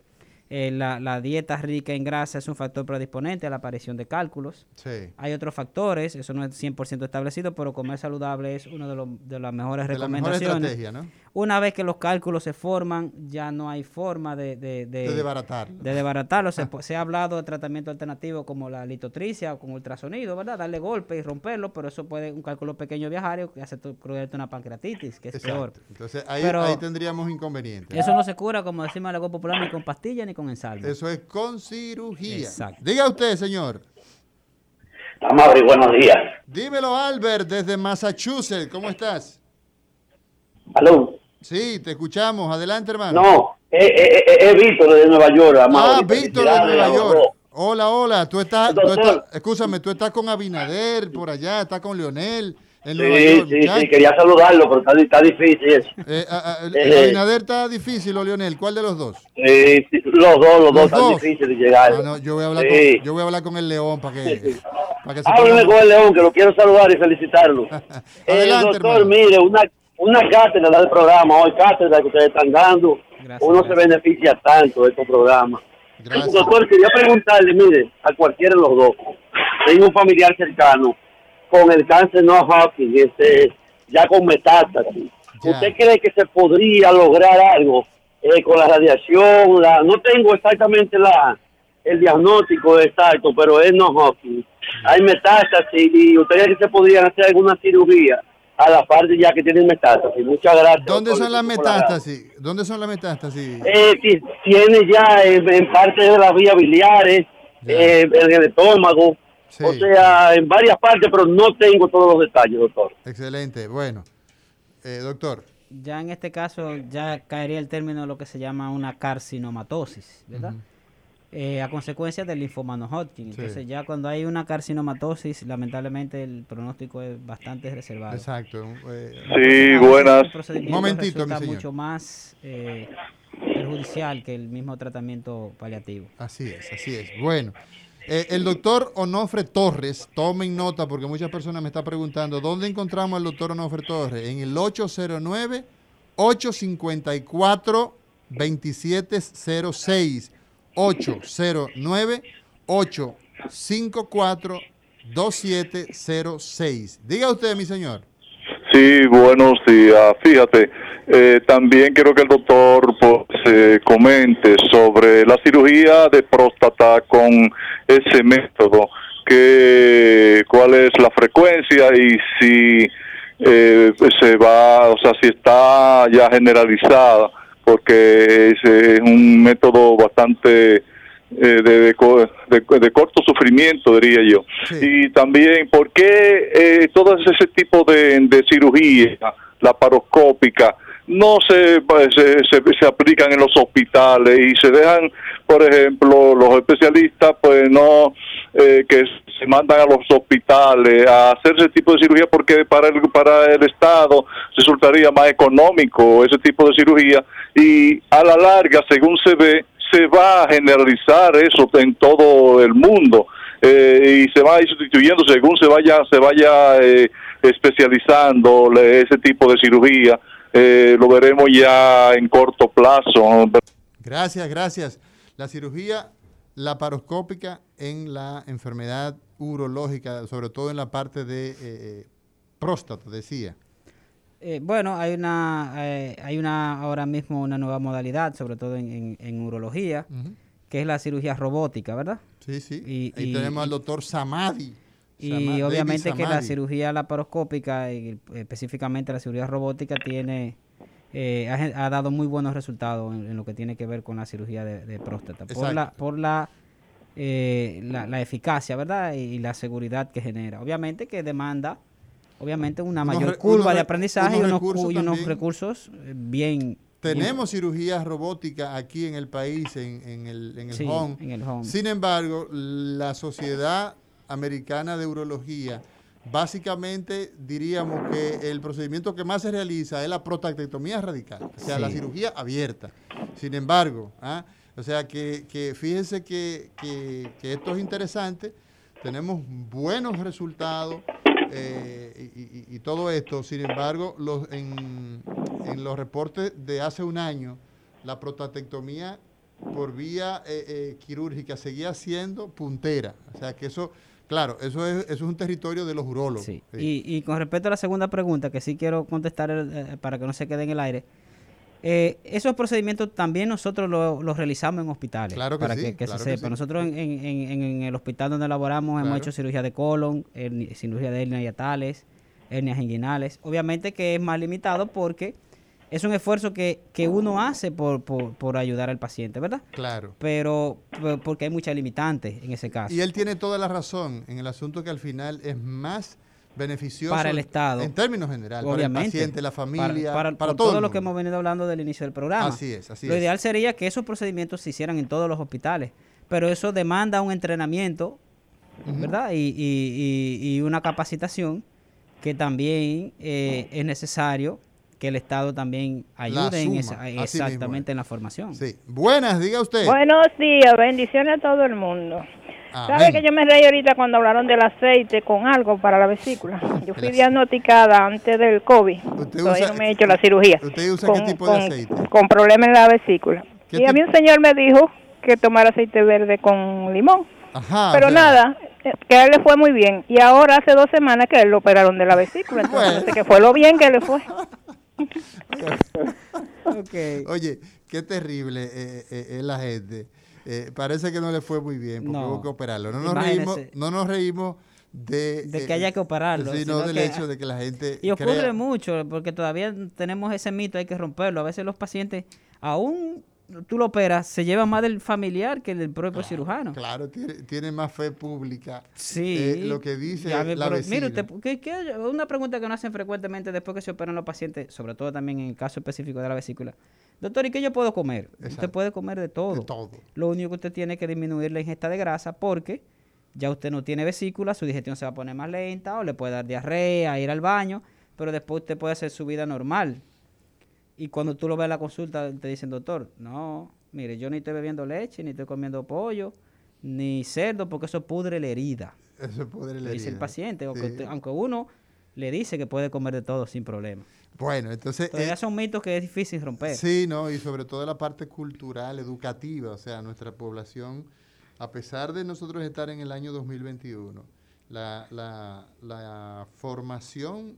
eh, la, la dieta rica en grasa es un factor predisponente a la aparición de cálculos. Sí. Hay otros factores, eso no es 100% establecido, pero comer saludable es una de, los- de las mejores De la mejor recomendaciones. estrategia, ¿no? Una vez que los cálculos se forman, ya no hay forma de, de, de, De desbaratarlo. de desbaratarlo. Se, po- se ha hablado de tratamiento alternativo como la litotricia o con ultrasonido, ¿verdad? Darle golpe y romperlo, pero eso puede un cálculo pequeño viajario que hace tu- producirte una pancreatitis, que es peor. Entonces ahí, Pero- ahí tendríamos inconvenientes. Eso no se cura, como decimos en la popular, ni con pastilla ni con ensalmo. Eso es con cirugía. Exacto. Diga usted, señor. Amable, buenos días. Dímelo, Albert, desde Massachusetts. ¿Cómo estás? ¿Aló? Sí, te escuchamos. Adelante, hermano. No, es eh, eh, eh, Víctor de Nueva York, Ah, amable. Víctor de Nueva York. Hola, hola. Tú estás, tú Doctor. estás, escúchame, tú estás con Abinader por allá, estás con Leonel en Nueva Sí, York. sí, sí, quería saludarlo, pero está, está difícil eso. Eh, a- a- Eh. Abinader está difícil o Leonel, ¿cuál de los dos? Sí, los dos, los, dos están difíciles de llegar. Ah, no, yo voy a hablar Sí. con, yo voy a hablar con el León para que, para que se Hábleme ponga- con el León, que lo quiero saludar y felicitarlo. [LAUGHS] Eh, Adelante, doctor, hermano. mire, una, una cátedra del programa, hoy cátedra que ustedes están dando, Gracias, uno gracias. se beneficia tanto de estos programas. Gracias. Doctor, quería preguntarle, mire, a cualquiera de los dos, tengo un familiar cercano con el cáncer no Hodgkin, este, ya con metástasis. ¿Usted cree que se podría lograr algo eh, con la radiación? La, no tengo exactamente la el diagnóstico exacto, pero es no Hodgkin. Hay metástasis y usted cree que se podrían hacer alguna cirugía a la parte ya que tienen metástasis. Muchas gracias. ¿Dónde son las por la- metástasis? ¿Dónde son las metástasis? eh, ti- tiene ya en, en parte de las vías biliares, eh, en el estómago, Sí. o sea, en varias partes, pero no tengo todos los detalles, doctor. Excelente. Bueno, eh, doctor. Ya en este caso ya caería el término de lo que se llama una carcinomatosis, ¿verdad? Eh, a consecuencia del linfoma no Hodgkin. Sí. Entonces ya cuando hay una carcinomatosis, lamentablemente el pronóstico es bastante reservado. Exacto. eh, Sí, buenas. el procedimiento Momentito, resulta mi señor. mucho más eh, perjudicial que el mismo tratamiento paliativo. Así es, así es. Bueno, eh, el doctor Onofre Torres, tomen nota porque muchas personas me están preguntando, ¿dónde encontramos al doctor Onofre Torres? En el 809-854-2706. 809-854-2706. Diga usted, mi señor. Sí, buenos días. Fíjate, eh, también quiero que el doctor pues, eh, comente sobre la cirugía de próstata con ese método, que, cuál es la frecuencia y si eh, se va, o sea, si está ya generalizada, porque es, eh, un método bastante eh, de, de, de- de corto sufrimiento, diría yo. Sí. Y también, ¿por qué eh, todo ese tipo de, de cirugía, laparoscópica, no se, se, se, se aplican en los hospitales y se dejan, por ejemplo, los especialistas, pues no, eh, que se mandan a los hospitales a hacer ese tipo de cirugía porque para el, para el Estado resultaría más económico ese tipo de cirugía y a la larga, según se ve, se va a generalizar eso en todo el mundo eh, y se va a ir sustituyendo según se vaya se vaya eh, especializando ese tipo de cirugía. Eh, lo veremos ya en corto plazo. Gracias, gracias. La cirugía laparoscópica en la enfermedad urológica, sobre todo en la parte de eh, eh, próstata, decía. Eh, bueno, hay una, hay una ahora mismo una nueva modalidad, sobre todo en, urología, que es la cirugía robótica, ¿verdad? Sí, sí. Y, Ahí tenemos al doctor Samadi. Y obviamente que la cirugía laparoscópica, y específicamente la cirugía robótica, tiene eh, ha, dado muy buenos resultados en, lo que tiene que ver con la cirugía de, próstata. Por la, por eh, la, la, eficacia, ¿verdad? Y, la seguridad que genera. Obviamente que demanda, obviamente, una mayor curva de aprendizaje y unos, unos recursos eh, bien tenemos cirugías robóticas aquí en el país, en, el, en, el home. Sin embargo, la Sociedad Americana de Urología Básicamente diríamos que el procedimiento que más se realiza es la prostatectomía radical, o sea, la cirugía abierta. Sin embargo, ¿ah? O sea que, fíjense que, esto es interesante, tenemos buenos resultados eh, y, todo esto, sin embargo, los, en, los reportes de hace un año, la prostatectomía por vía eh, eh, quirúrgica seguía siendo puntera, o sea que eso Claro, eso es, eso es un territorio de los urólogos. Sí. Y, con respecto a la segunda pregunta, que sí quiero contestar eh, para que no se quede en el aire, eh, esos procedimientos también nosotros los realizamos en hospitales. Claro que para sí, que, se sepa. Nosotros en, en, el hospital donde laboramos hemos hecho cirugía de colon, cirugía de hernias hiatales, hernias inguinales. Obviamente que es más limitado porque es un esfuerzo que, uno hace por, por, ayudar al paciente, ¿verdad? Claro. Pero, porque hay muchas limitantes en ese caso. Y él tiene toda la razón en el asunto que al final es más beneficioso para el Estado. En términos generales, para el paciente, la familia, para, todo, lo que hemos venido hablando del inicio del programa. Así es, así Lo ideal sería que esos procedimientos se hicieran en todos los hospitales, pero eso demanda un entrenamiento, ¿verdad? Y, y, y, una capacitación que también eh, es necesario que el Estado también ayude en esa, exactamente en la formación. Sí. Buenas, diga usted. Buenos días, bendiciones a todo el mundo. ¿Sabe que yo me reí ahorita cuando hablaron del aceite con algo para la vesícula? [LAUGHS] Yo fui diagnosticada antes del COVID. Todavía no me he hecho la cirugía. ¿Usted usa qué tipo de aceite? Con problemas en la vesícula. Y a mí un señor me dijo que tomara aceite verde con limón. Ajá, Pero nada, eh, que a él le fue muy bien. Y ahora hace dos semanas que él lo operaron de la vesícula. Entonces, que fue lo bien que le fue. [LAUGHS] [LAUGHS] Oye, qué terrible eh, eh, es la gente. Eh, parece que no le fue muy bien porque hubo que operarlo. No nos reímos, no nos reímos de, de que haya que operarlo. Sino, del hecho de que la gente. Y ocurre mucho, porque todavía tenemos ese mito, hay que romperlo. A veces los pacientes, aún tú lo operas, se lleva más del familiar que del propio cirujano. Claro, tiene, más fe pública. Sí. Eh, lo que dice la Mire usted, una pregunta que nos hacen frecuentemente después que se operan los pacientes, sobre todo también en el caso específico de la vesícula. Doctor, ¿y qué yo puedo comer? Usted puede comer de todo. De todo. Lo único que usted tiene que disminuir la ingesta de grasa porque ya usted no tiene vesícula, su digestión se va a poner más lenta o le puede dar diarrea, ir al baño, pero después usted puede hacer su vida normal y cuando tú lo ves en la consulta, te dicen, doctor, no, mire, yo ni estoy bebiendo leche, ni estoy comiendo pollo, ni cerdo, porque eso pudre la herida. Eso pudre la herida. Dice el paciente, aunque, uno le dice que puede comer de todo sin problema. Bueno, entonces... Todavía eh, son mitos que es difícil romper. Sí, no, y sobre todo la parte cultural, educativa, o sea, nuestra población, a pesar de nosotros estar en el año 2021, la, la, la formación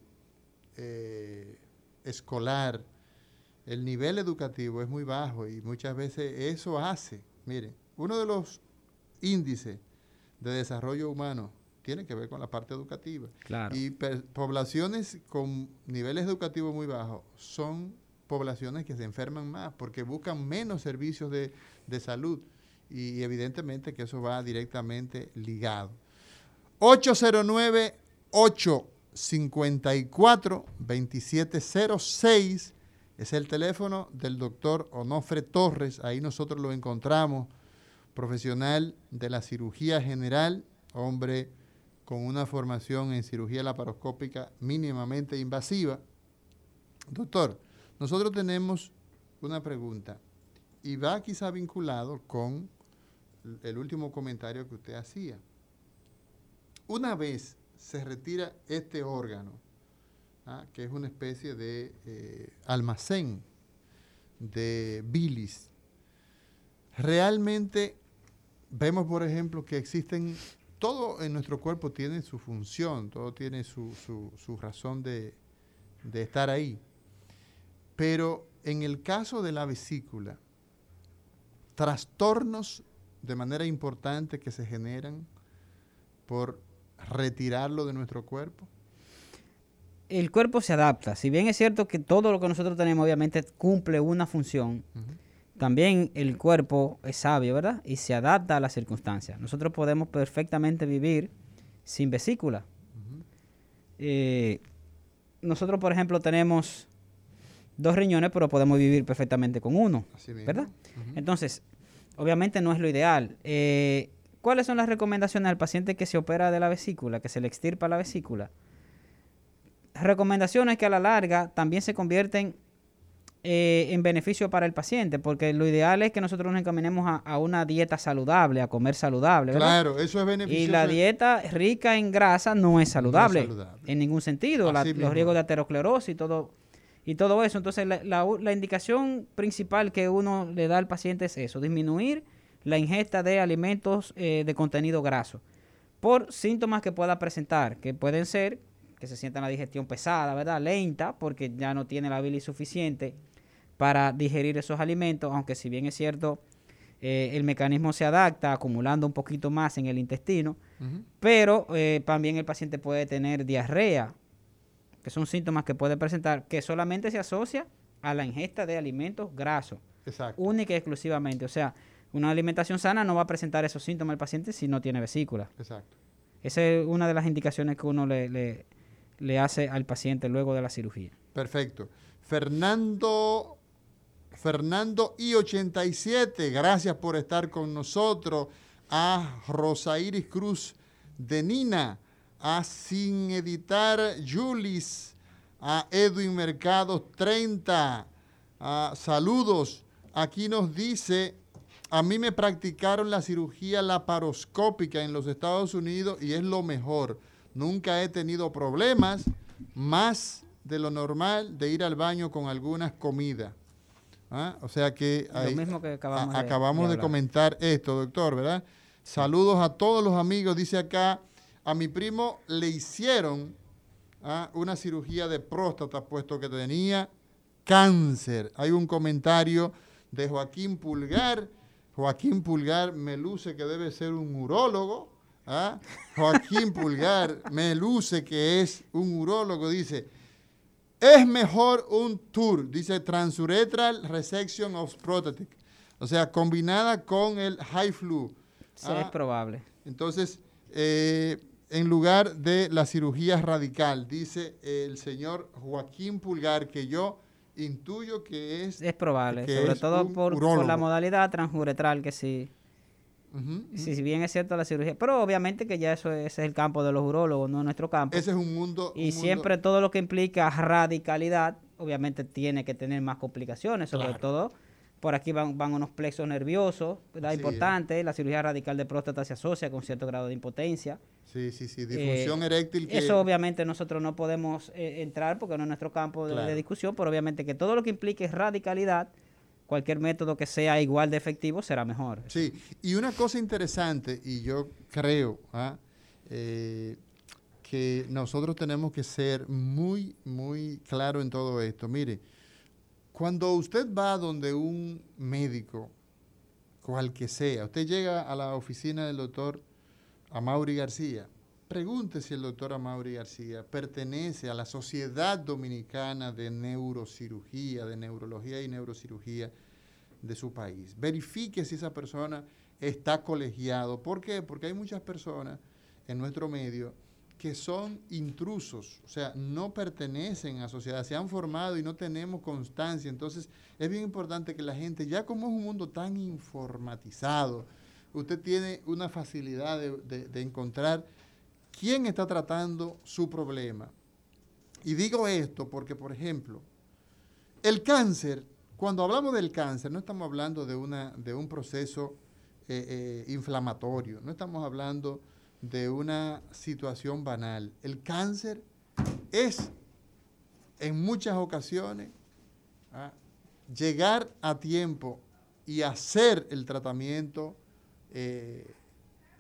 eh, escolar, el nivel educativo es muy bajo y muchas veces eso hace, miren, uno de los índices de desarrollo humano tiene que ver con la parte educativa. Y poblaciones con niveles educativos muy bajos son poblaciones que se enferman más porque buscan menos servicios de, de salud y evidentemente que eso va directamente ligado. 809 854 2706 es el teléfono del doctor Onofre Torres, ahí nosotros lo encontramos, profesional de la cirugía general, hombre con una formación en cirugía laparoscópica mínimamente invasiva. Doctor, nosotros tenemos una pregunta y va quizá vinculado con el último comentario que usted hacía. Una vez se retira este órgano, ¿ah? que es una especie de eh, almacén de bilis, realmente vemos, por ejemplo, que existen, todo en nuestro cuerpo tiene su función, todo tiene su, razón de, de estar ahí. Pero en el caso de la vesícula, trastornos de manera importante que se generan por retirarlo de nuestro cuerpo? El cuerpo se adapta. Si bien es cierto que todo lo que nosotros tenemos obviamente cumple una función, también el cuerpo es sabio, ¿verdad? Y se adapta a las circunstancias. Nosotros podemos perfectamente vivir sin vesícula. Eh, nosotros, por ejemplo, tenemos dos riñones, pero podemos vivir perfectamente con uno, ¿verdad? Entonces, obviamente no es lo ideal. Eh, ¿Cuáles son las recomendaciones al paciente que se opera de la vesícula, que se le extirpa la vesícula? Recomendaciones que a la larga también se convierten eh, en beneficio para el paciente, porque lo ideal es que nosotros nos encaminemos a, una dieta saludable, a comer saludable. Claro, eso es beneficioso. Y la dieta rica en grasa no es saludable, en ningún sentido. los riesgos de aterosclerosis y todo, y todo eso. Entonces, la, la indicación principal que uno le da al paciente es eso, disminuir la ingesta de alimentos eh, de contenido graso por síntomas que pueda presentar, que pueden ser que se sienta la digestión pesada, ¿verdad? Lenta, porque ya no tiene la bilis suficiente para digerir esos alimentos, aunque si bien es cierto, eh, el mecanismo se adapta acumulando un poquito más en el intestino, pero eh, también el paciente puede tener diarrea, que son síntomas que puede presentar, que solamente se asocia a la ingesta de alimentos grasos, única y exclusivamente. O sea, una alimentación sana no va a presentar esos síntomas al paciente si no tiene vesícula. Exacto. Esa es una de las indicaciones que uno le, le, hace al paciente luego de la cirugía. Perfecto. Fernando, Fernando I87, gracias por estar con nosotros. A Rosa Iris Cruz de Nina, a Sin Editar Julis, a Edwin Mercados 30, a saludos. Aquí nos dice a mí me practicaron la cirugía laparoscópica en los Estados Unidos y es lo mejor. Nunca he tenido problemas más de lo normal de ir al baño con algunas comidas. ¿Ah? O sea que, acabamos, de, comentar esto, doctor, ¿verdad? Saludos a todos los amigos. Dice acá, a mi primo le hicieron ¿ah? una cirugía de próstata, puesto que tenía cáncer. Hay un comentario de Joaquín Pulgar Joaquín Pulgar me luce que debe ser un urólogo. ¿Ah? Joaquín Pulgar me luce que es un urólogo. Dice, es mejor un tour, dice Transuretral Resection of Prostate. O sea, combinada con el high flu. Sí, es ¿ah? probable. Entonces, eh, en lugar de la cirugía radical, dice el señor Joaquín Pulgar, que yo intuyo que es... Es probable, sobre todo por, la modalidad transuretral que sí. Si bien es cierto la cirugía, pero obviamente que ya eso es, el campo de los urólogos, no nuestro campo. Ese es un mundo. Y siempre todo lo que implica radicalidad, obviamente tiene que tener más complicaciones, sobre todo por aquí van, van unos plexos nerviosos, ¿verdad? Importante, la cirugía radical de próstata se asocia con cierto grado de impotencia. Sí, sí, sí, disfunción eh, eréctil. Eso obviamente nosotros no podemos eh, entrar porque no es nuestro campo de, discusión, pero obviamente que todo lo que implique radicalidad, cualquier método que sea igual de efectivo será mejor. Sí, y una cosa interesante, y yo creo ¿ah? eh, que nosotros tenemos que ser muy, muy claro en todo esto. Mire, cuando usted va donde un médico, cual que sea, usted llega a la oficina del doctor Amaury García, pregunte si el doctor Amaury García pertenece a la Sociedad Dominicana de Neurocirugía, de Neurología y Neurocirugía de su país. Verifique si esa persona está colegiado. ¿Por qué? Porque hay muchas personas en nuestro medio que son intrusos, o sea, no pertenecen a sociedad, se han formado y no tenemos constancia. Entonces, es bien importante que la gente, ya como es un mundo tan informatizado, usted tiene una facilidad de, encontrar quién está tratando su problema. Y digo esto porque, por ejemplo, el cáncer, cuando hablamos del cáncer, no estamos hablando de, una, de un proceso eh, eh, inflamatorio, no estamos hablando de una situación banal. El cáncer es, en muchas ocasiones, ¿ah? llegar a tiempo y hacer el tratamiento eh,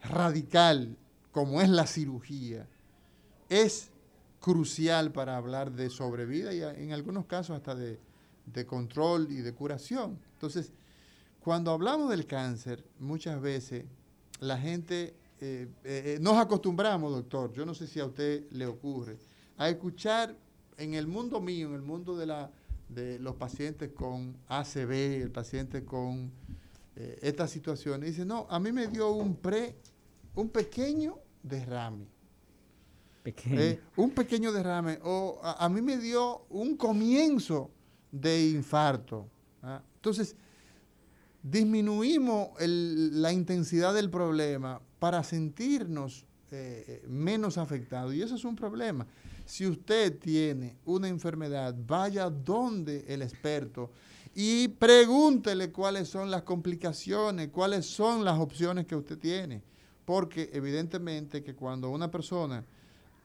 radical, como es la cirugía, es crucial para hablar de sobrevida y en algunos casos hasta de, control y de curación. Entonces, cuando hablamos del cáncer, muchas veces la gente, eh, eh, nos acostumbramos, doctor, yo no sé si a usted le ocurre, a escuchar en el mundo mío, en el mundo de, la, de los pacientes con ACV, el paciente con eh, estas situaciones, dice, no, a mí me dio un pre, un pequeño derrame. Eh, un pequeño derrame. O a, mí me dio un comienzo de infarto. ¿ah? Entonces, disminuimos la intensidad del problema para sentirnos eh, menos afectados. Y eso es un problema. Si usted tiene una enfermedad, vaya donde el experto y pregúntele cuáles son las complicaciones, cuáles son las opciones que usted tiene. Porque evidentemente que cuando una persona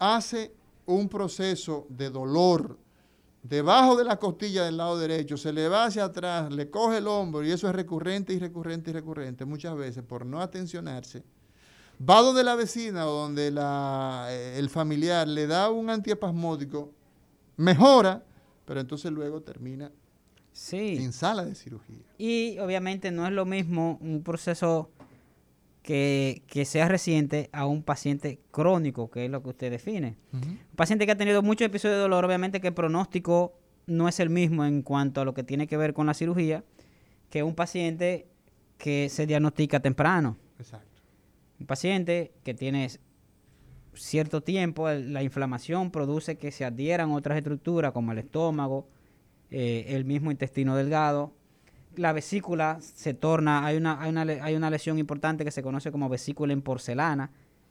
hace un proceso de dolor debajo de la costilla del lado derecho, se le va hacia atrás, le coge el hombro y eso es recurrente y recurrente y recurrente muchas veces por no atencionarse, va donde la vecina o donde eh, el familiar le da un antiespasmódico, mejora, pero entonces luego termina en sala de cirugía. Y obviamente no es lo mismo un proceso que, sea reciente a un paciente crónico, que es lo que usted define. Un paciente que ha tenido muchos episodios de dolor, obviamente que el pronóstico no es el mismo en cuanto a lo que tiene que ver con la cirugía, que un paciente que se diagnostica temprano. Exacto. Un paciente que tiene cierto tiempo, la inflamación produce que se adhieran otras estructuras como el estómago, eh, el mismo intestino delgado, la vesícula se torna, hay una, hay una, hay una lesión importante que se conoce como vesícula en porcelana,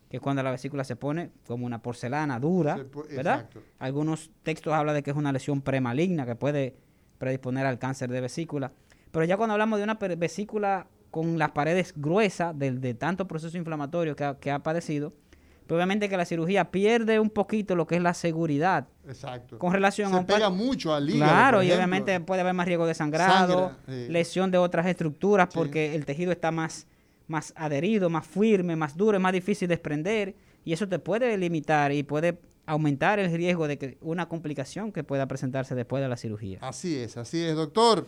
que es cuando la vesícula se pone como una porcelana dura, ¿verdad? Algunos textos hablan de que es una lesión premaligna que puede predisponer al cáncer de vesícula. Pero ya cuando hablamos de una vesícula con las paredes gruesas de, de tanto proceso inflamatorio que que ha padecido, obviamente que la cirugía pierde un poquito lo que es la seguridad. Exacto. Con relación Se a pega mucho al hígado. Claro, y obviamente puede haber más riesgo de sangrado, lesión de otras estructuras porque el tejido está más, más adherido, más firme, más duro, es más difícil de desprender y eso te puede limitar y puede aumentar el riesgo de que una complicación que pueda presentarse después de la cirugía. Así es, así es, doctor.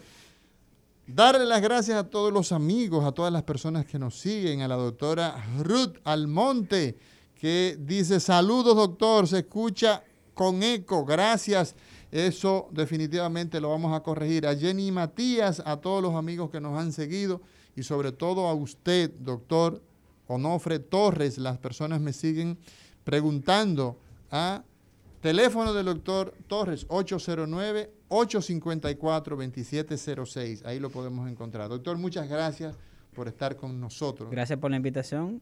Darle las gracias a todos los amigos, a todas las personas que nos siguen, a la doctora Ruth Almonte que dice, saludos doctor, se escucha con eco, gracias. Eso definitivamente lo vamos a corregir. A Jenny Matías, a todos los amigos que nos han seguido y sobre todo a usted, doctor Onofre Torres. Las personas me siguen preguntando a teléfono del doctor Torres 809-854-2706. Ahí lo podemos encontrar. Doctor, muchas gracias por estar con nosotros. Gracias por la invitación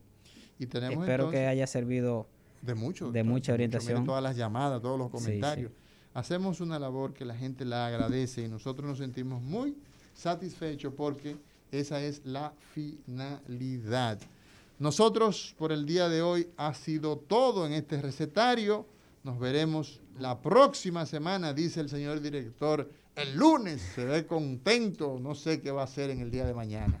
Espero que haya servido de mucho, de mucha orientación. todas las llamadas, todos los comentarios. Hacemos una labor que la gente la agradece y nosotros nos sentimos muy satisfechos porque esa es la finalidad. Nosotros por el día de hoy ha sido todo en este recetario. Nos veremos la próxima semana, dice el señor director. El lunes se ve contento, no sé qué va a hacer en el día de mañana.